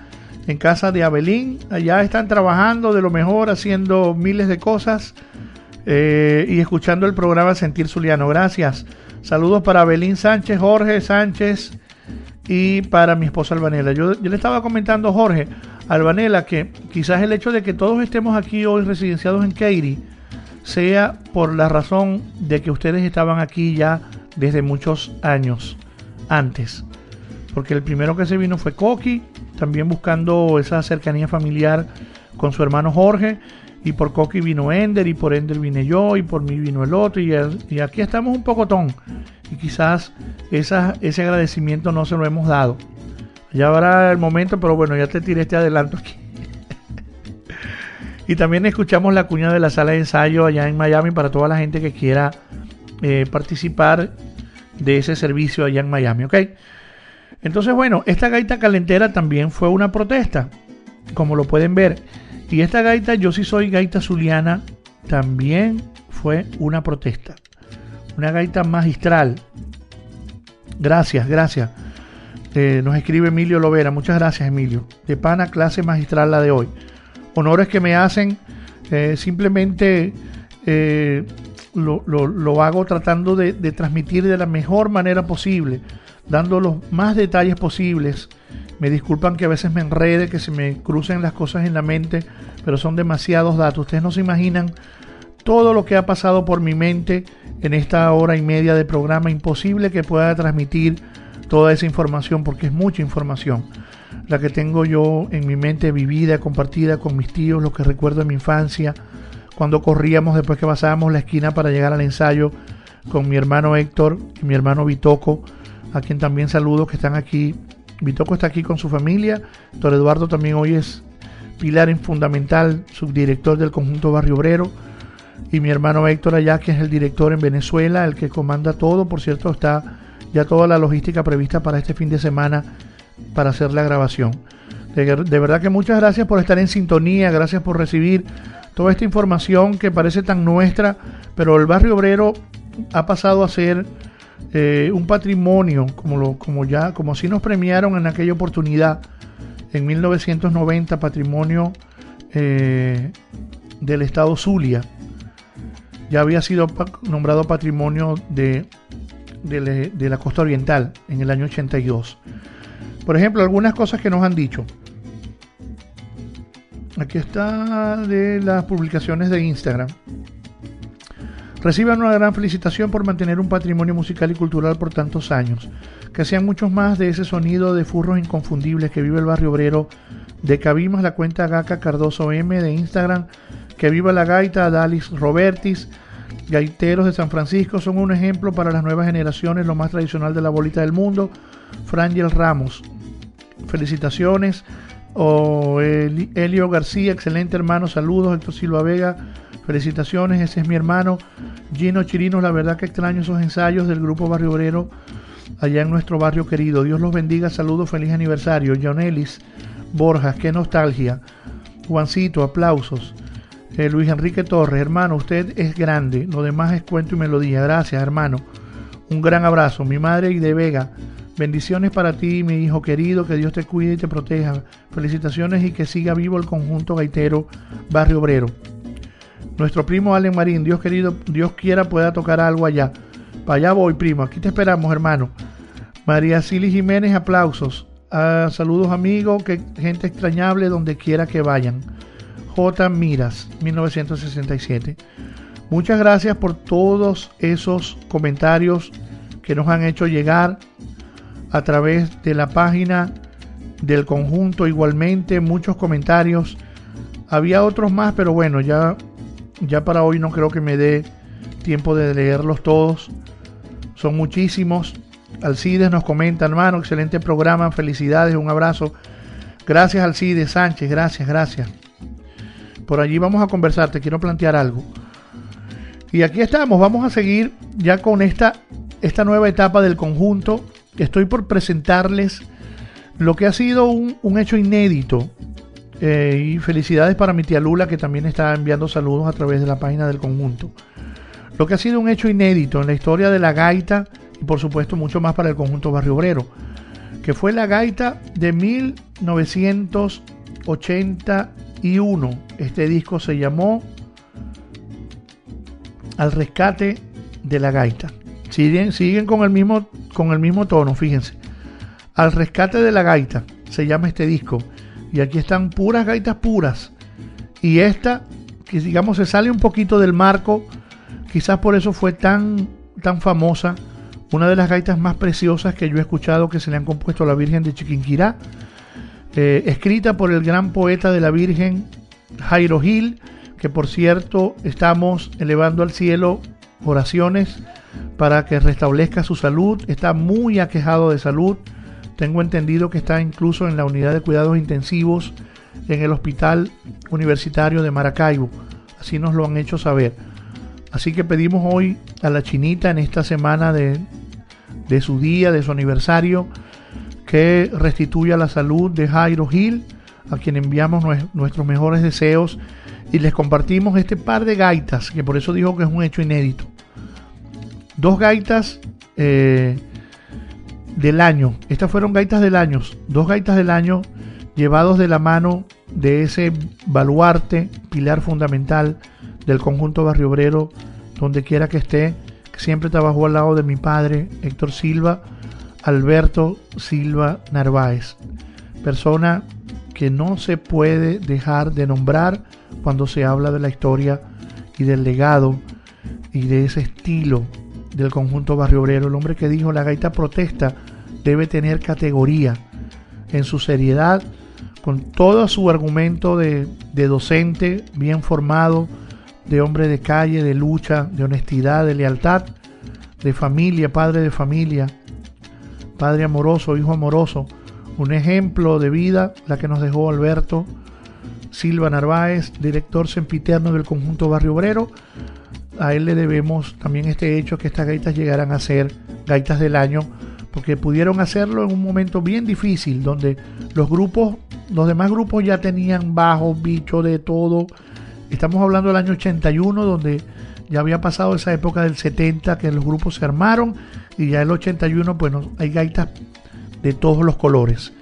en casa de Abelín. Allá están trabajando de lo mejor, haciendo miles de cosas eh, y escuchando el programa Sentir Zuliano. Gracias. Saludos para Abelín Sánchez, Jorge Sánchez y para mi esposa Albanela. Yo, yo le estaba comentando Jorge Albanela que quizás el hecho de que todos estemos aquí hoy residenciados en Katy sea por la razón de que ustedes estaban aquí ya desde muchos años antes. Porque el primero que se vino fue Coqui, también buscando esa cercanía familiar con su hermano Jorge. Y por Coqui vino Ender, y por Ender vine yo, y por mí vino el otro. Y, aquí estamos un pocotón. Y quizás ese agradecimiento no se lo hemos dado. Ya habrá el momento, pero bueno, ya te tiré este adelanto aquí. y también escuchamos la cuña de la sala de ensayo allá en Miami para toda la gente que quiera eh, participar de ese servicio allá en Miami, ¿ok? Entonces, bueno, esta gaita calentera también fue una protesta, como lo pueden ver. Y esta gaita, yo sí soy gaita zuliana, también fue una protesta. Una gaita magistral. Gracias, gracias. Eh, nos escribe Emilio Lovera. Muchas gracias, Emilio. De pana, clase magistral la de hoy. Honores que me hacen. eh, simplemente eh, lo, lo- lo hago tratando de, de transmitir de la mejor manera posible, dando los más detalles posibles. Me disculpan que a veces me enrede, que se me crucen las cosas en la mente, pero son demasiados datos. Ustedes no se imaginan todo lo que ha pasado por mi mente en esta hora y media de programa. Imposible que pueda transmitir toda esa información porque es mucha información. La que tengo yo en mi mente vivida, compartida con mis tíos, lo que recuerdo de mi infancia, cuando corríamos después que pasábamos la esquina para llegar al ensayo con mi hermano Héctor y mi hermano Bitoco, a quien también saludo que están aquí. Bitoco está aquí con su familia, Héctor Eduardo también hoy es pilar fundamental, subdirector del conjunto Barrio Obrero y mi hermano Héctor allá, que es el director en Venezuela, el que comanda todo. Por cierto, está ya toda la logística prevista para este fin de semana para hacer la grabación. De verdad que muchas gracias por estar en sintonía, gracias por recibir toda esta información que parece tan nuestra, pero el barrio obrero ha pasado a ser eh, un patrimonio, como, lo, como ya, como nos premiaron en aquella oportunidad, en 1990, patrimonio eh, del estado Zulia ya había sido nombrado patrimonio de, de, de la costa oriental en el año 82. Por ejemplo, algunas cosas que nos han dicho. Aquí está de las publicaciones de Instagram. Reciban una gran felicitación por mantener un patrimonio musical y cultural por tantos años. Que sean muchos más de ese sonido de furros inconfundibles que vive el barrio obrero de Cabimas, la cuenta Gaca Cardoso M de Instagram. Que viva la gaita, Dalis Robertis. Gaiteros de San Francisco son un ejemplo para las nuevas generaciones, lo más tradicional de la bolita del mundo. Frangel Ramos. Felicitaciones. O Eli- Elio García, excelente hermano, saludos. Héctor Silva Vega, felicitaciones, ese es mi hermano. Gino Chirinos, la verdad que extraño esos ensayos del grupo Barrio Obrero allá en nuestro barrio querido. Dios los bendiga, saludos, feliz aniversario. John Ellis, Borjas, qué nostalgia. Juancito, aplausos. Eh, Luis Enrique Torres, hermano, usted es grande, lo demás es cuento y melodía. Gracias, hermano. Un gran abrazo. Mi madre y de Vega, bendiciones para ti, mi hijo querido, que Dios te cuide y te proteja. Felicitaciones y que siga vivo el conjunto gaitero Barrio Obrero. Nuestro primo Allen Marín, Dios querido, Dios quiera pueda tocar algo allá. Para allá voy, primo. Aquí te esperamos, hermano. María Sili Jiménez, aplausos. Ah, saludos, amigos. Que gente extrañable donde quiera que vayan. J. Miras, 1967. Muchas gracias por todos esos comentarios que nos han hecho llegar a través de la página del conjunto. Igualmente, muchos comentarios Había otros más, pero bueno, ya, ya para hoy no creo que me dé tiempo de leerlos todos. Son muchísimos. Alcides nos comenta, hermano, excelente programa, felicidades, un abrazo. Gracias Alcides Sánchez, gracias, gracias. Por allí vamos a conversar, te quiero plantear algo. Y aquí estamos, vamos a seguir ya con esta, esta nueva etapa del conjunto. Estoy por presentarles lo que ha sido un, un hecho inédito. Eh, y felicidades para mi tía Lula que también está enviando saludos a través de la página del conjunto. Lo que ha sido un hecho inédito en la historia de la gaita y por supuesto mucho más para el conjunto Barrio Obrero, que fue la gaita de 1981. Este disco se llamó Al rescate de la gaita. Siguen, siguen con, el mismo, con el mismo tono, fíjense. Al rescate de la gaita se llama este disco. Y aquí están puras gaitas puras. Y esta, que digamos se sale un poquito del marco Quizás por eso fue tan, tan famosa, una de las gaitas más preciosas que yo he escuchado que se le han compuesto a la Virgen de Chiquinquirá, eh, escrita por el gran poeta de la Virgen Jairo Gil, que por cierto estamos elevando al cielo oraciones para que restablezca su salud, está muy aquejado de salud, tengo entendido que está incluso en la unidad de cuidados intensivos en el Hospital Universitario de Maracaibo, así nos lo han hecho saber. Así que pedimos hoy a la chinita en esta semana de, su día, de su aniversario, que restituya la salud de Jairo Gil, a quien enviamos nuestros mejores deseos y les compartimos este par de gaitas, que por eso dijo que es un hecho inédito. Dos gaitas eh, del año, estas fueron gaitas del año, dos gaitas del año llevados de la mano de ese baluarte, pilar fundamental del conjunto Barrio Obrero, donde quiera que esté, siempre trabajó al lado de mi padre, Héctor Silva, Alberto Silva Narváez, persona que no se puede dejar de nombrar cuando se habla de la historia y del legado y de ese estilo del conjunto Barrio Obrero, el hombre que dijo la gaita protesta debe tener categoría en su seriedad, con todo su argumento de, de docente bien formado, de hombre de calle, de lucha, de honestidad, de lealtad, de familia, padre de familia, padre amoroso, hijo amoroso, un ejemplo de vida la que nos dejó Alberto Silva Narváez, director sempiterno del conjunto Barrio Obrero. A él le debemos también este hecho que estas gaitas llegaran a ser gaitas del año, porque pudieron hacerlo en un momento bien difícil, donde los grupos, los demás grupos ya tenían bajos, bichos de todo, Estamos hablando del año 81, donde ya había pasado esa época del 70 que los grupos se armaron y ya el 81, bueno, hay gaitas de todos los colores.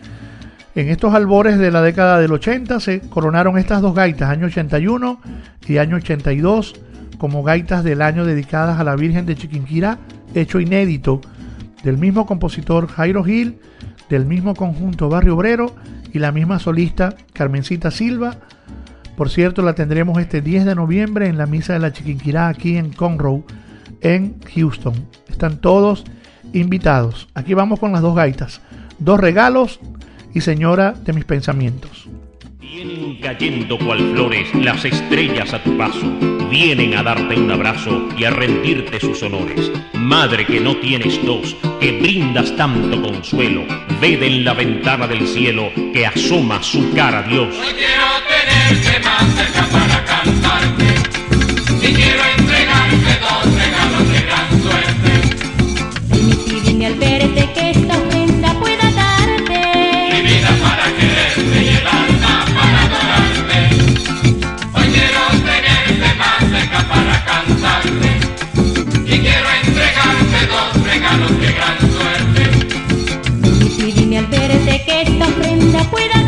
En estos albores de la década del 80 se coronaron estas dos gaitas, año 81 y año 82, como gaitas del año dedicadas a la Virgen de Chiquinquirá, hecho inédito del mismo compositor Jairo Gil, del mismo conjunto Barrio Obrero y la misma solista Carmencita Silva, por cierto, la tendremos este 10 de noviembre en la Misa de la Chiquinquirá aquí en Conroe, en Houston. Están todos invitados. Aquí vamos con las dos gaitas. Dos regalos y señora de mis pensamientos. Vienen cayendo cual flores las estrellas a tu paso, vienen a darte un abrazo y a rendirte sus honores. Madre que no tienes dos, que brindas tanto consuelo, ved en la ventana del cielo que asoma su cara a Dios. Hoy quiero tenerte más cerca para cantarte y quiero entregarte dos regalos de gran suerte. Piden al verte y quiero entregarte dos regalos de gran suerte. Si me piden al verte que esta ofrenda pueda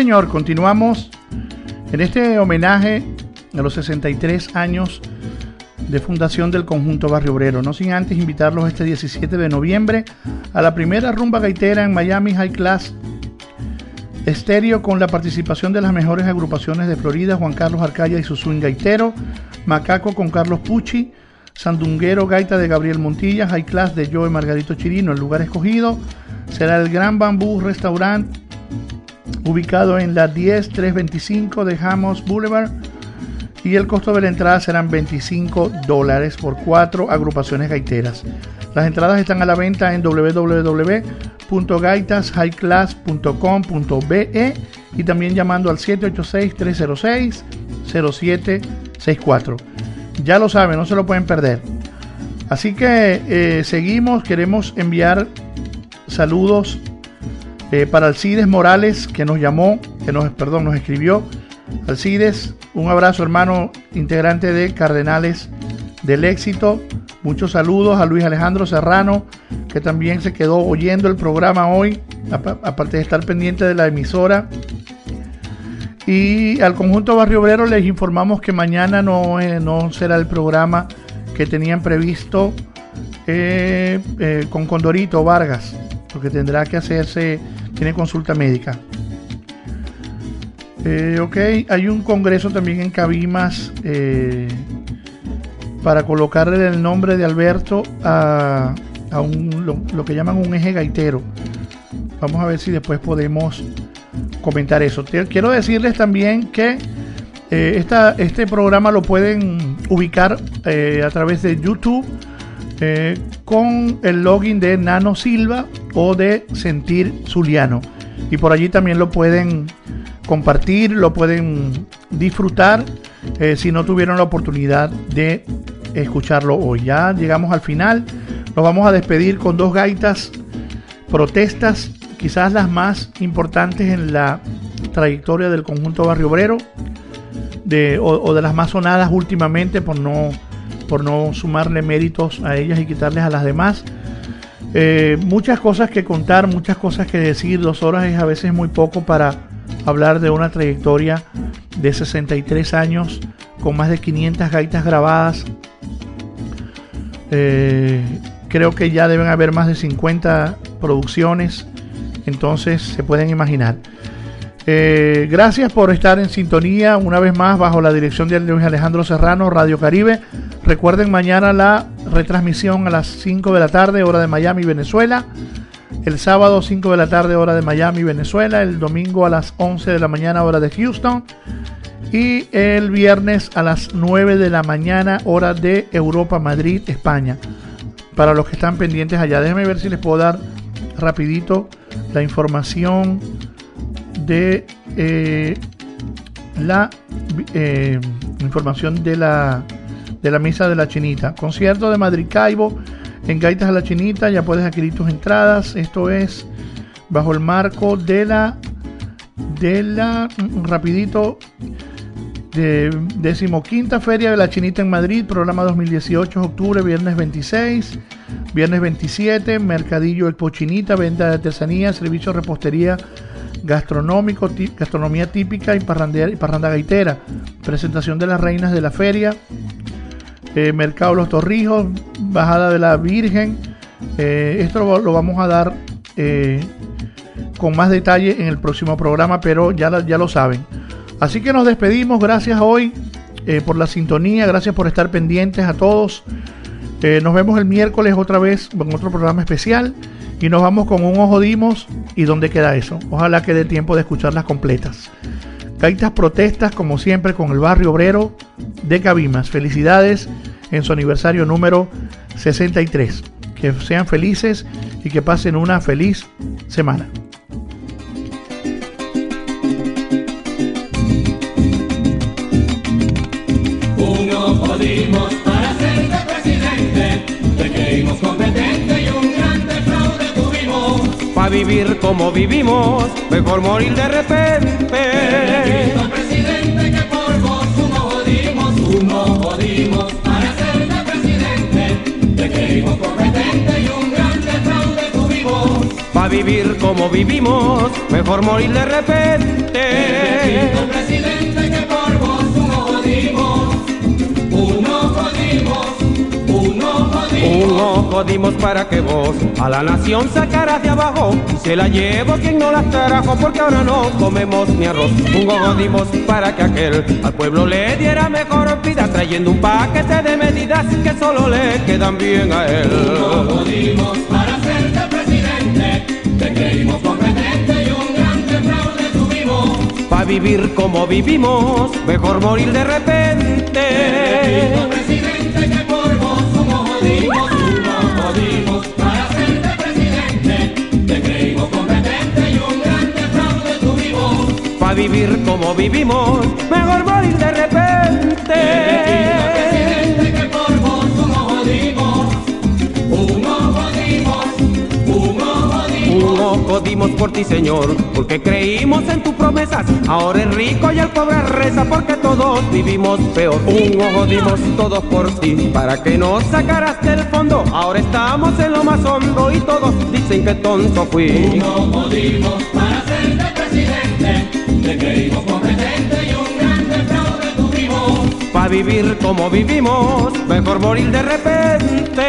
señor, continuamos en este homenaje a los 63 años de fundación del conjunto Barrio Obrero, no sin antes invitarlos este 17 de noviembre a la primera rumba gaitera en Miami High Class Estéreo con la participación de las mejores agrupaciones de Florida, Juan Carlos Arcaya y Susún Gaitero, Macaco con Carlos Pucci, Sandunguero Gaita de Gabriel Montilla, High Class de Joe Margarito Chirino, el lugar escogido será el Gran Bambú Restaurant ubicado en la 10325 de Hamos Boulevard. Y el costo de la entrada serán 25 dólares por cuatro agrupaciones gaiteras. Las entradas están a la venta en www.gaitashighclass.com.be y también llamando al 786-306-0764. Ya lo saben, no se lo pueden perder. Así que eh, seguimos, queremos enviar saludos eh, para Alcides Morales que nos llamó, que nos, perdón, nos escribió. Alcides, un abrazo hermano, integrante de Cardenales del Éxito. Muchos saludos a Luis Alejandro Serrano, que también se quedó oyendo el programa hoy, aparte de estar pendiente de la emisora. Y al conjunto Barrio Obrero les informamos que mañana no, eh, no será el programa que tenían previsto eh, con Condorito Vargas, porque tendrá que hacerse, tiene consulta médica. ok, hay un congreso también en Cabimas para colocarle el nombre de Alberto a, un, lo, que llaman un eje gaitero. Vamos a ver si después podemos comentar eso. Quiero decirles también que eh, este programa lo pueden ubicar eh, a través de YouTube eh, con el login de Nano Silva o de Sentir Zuliano. Y por allí también lo pueden compartir, lo pueden disfrutar si no tuvieron la oportunidad de escucharlo hoy. Ya llegamos al final. Nos vamos a despedir con dos gaitas protestas, quizás las más importantes en la trayectoria del conjunto Barrio Obrero, de, o, de las más sonadas últimamente por no, por no sumarle méritos a ellas y quitarles a las demás. Eh, muchas cosas que contar, muchas cosas que decir, dos horas es a veces muy poco para hablar de una trayectoria de 63 años con más de 500 gaitas grabadas eh, creo que ya deben haber más de 50 producciones, entonces se pueden imaginar. Eh, gracias por estar en sintonía una vez más bajo la dirección de Luis Alejandro Serrano, Radio Caribe. Recuerden mañana la retransmisión a las 5 de la tarde, hora de Miami, Venezuela. El sábado 5 de la tarde, hora de Miami, Venezuela. El domingo a las 11 de la mañana, hora de Houston y el viernes a las 9 de la mañana hora de Europa, Madrid, España. Para los que están pendientes allá, déjenme ver si les puedo dar rapidito la información de eh, la eh, información de la de la misa de la chinita. Concierto de Madrid Caibo en Gaitas a la Chinita, ya puedes adquirir tus entradas. Esto es bajo el marco de la de la mm, rapidito de decimoquinta Feria de la Chinita en Madrid, programa 2018, octubre, viernes 26, viernes 27, Mercadillo El Pochinita, venta de artesanía, servicio repostería gastronómico, gastronomía típica y, parranda gaitera, presentación de las reinas de la feria, eh, Mercado Los Torrijos, Bajada de la Virgen, eh, esto lo, vamos a dar eh, con más detalle en el próximo programa, pero ya, ya lo saben. Así que nos despedimos, gracias hoy eh, por la sintonía, gracias por estar pendientes a todos. Nos vemos el miércoles otra vez en otro programa especial y nos vamos con un ojo dimos y dónde queda eso. Ojalá que dé tiempo de escucharlas completas. Gaitas protestas como siempre con el barrio obrero de Cabimas. Felicidades en su aniversario número 63. Que sean felices y que pasen una feliz semana. Vivir como vivimos, mejor morir de repente. presidente que por vos uno jodimos, uno jodimos para ser de presidente, te creímos competente y un grande fraude tuvimos. Para vivir como vivimos, mejor morir de repente. presidente Uno jodimos para que vos a la nación sacaras de abajo y se la llevo quien no las trajo porque ahora no comemos ni arroz. Un jodimos para que aquel al pueblo le diera mejor vida trayendo un paquete de medidas que solo le quedan bien a él. Uno jodimos para ser presidente, te creímos competente y un grande fraude tuvimos. Pa' vivir como vivimos, mejor morir de repente. Tuvimos. Pa' vivir como vivimos, mejor morir de repente. Presidente, que por vos somos jodimos, unos jodimos, unos jodimos. Unos jodimos por ti, Señor, porque creímos en tus promesas. Ahora el rico y el pobre reza porque todos vivimos peor. Unos jodimos todos por ti, para que nos sacaras del fondo. Ahora estamos en lo más hondo y todos dicen que tonto fui. Unos jodimos para ser. Te creímos competente y un grande fraude tuvimos. Pa' vivir como vivimos, mejor morir de repente.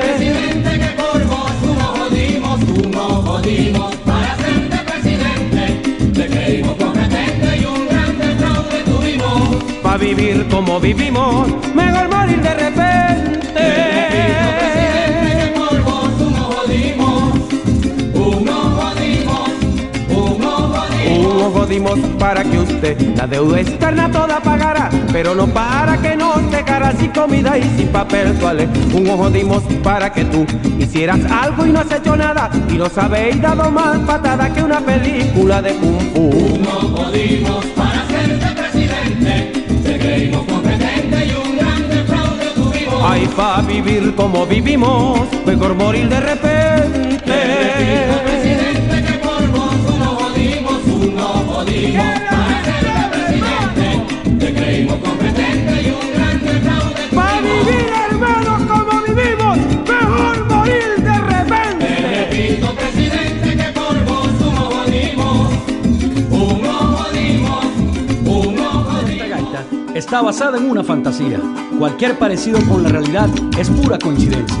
Presidente, que por vos unos jodimos, unos jodimos para de presidente. Te creímos competente y un grande fraude tuvimos. Pa' vivir como vivimos, mejor morir de repente. Para que usted la deuda externa toda pagara, pero no para que nos dejara sin comida y sin papel toalé. Unos jodimos para que tú hicieras algo y no has hecho nada y nos habéis dado más patada que una película de kung fu. Unos jodimos para ser de presidente. Te creímos competente y un grande fraude tuvimos. Ay, pa' vivir como vivimos, mejor morir de repente. Para ser presidente. Te creímos competente y un grande fraude Pa' tuvimos. vivir, hermanos, como vivimos, mejor morir de Te repente. repito, presidente, que por vos Esta gaita está basada en una fantasía. Cualquier parecido con la realidad es pura coincidencia.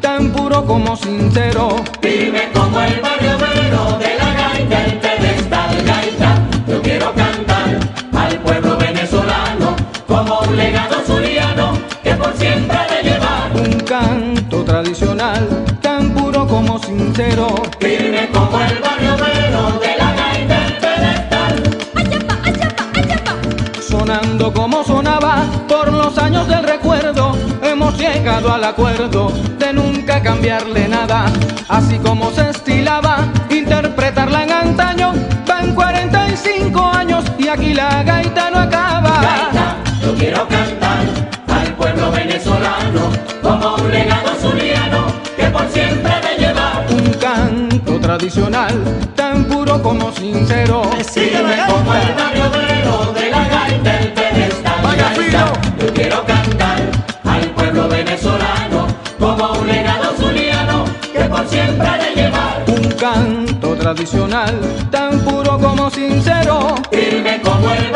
tan puro como sincero al acuerdo de nunca cambiarle nada, así como se estilaba interpretarla en antaño, van 45 años y aquí la gaita no acaba. Gaita, yo quiero cantar al pueblo venezolano como un legado zuliano que por siempre me lleva. Un canto tradicional tan puro como sincero. Sígueme como el barrio de la gaita, el pedestal. Vaya, canto tradicional, tan puro como sincero, firme como el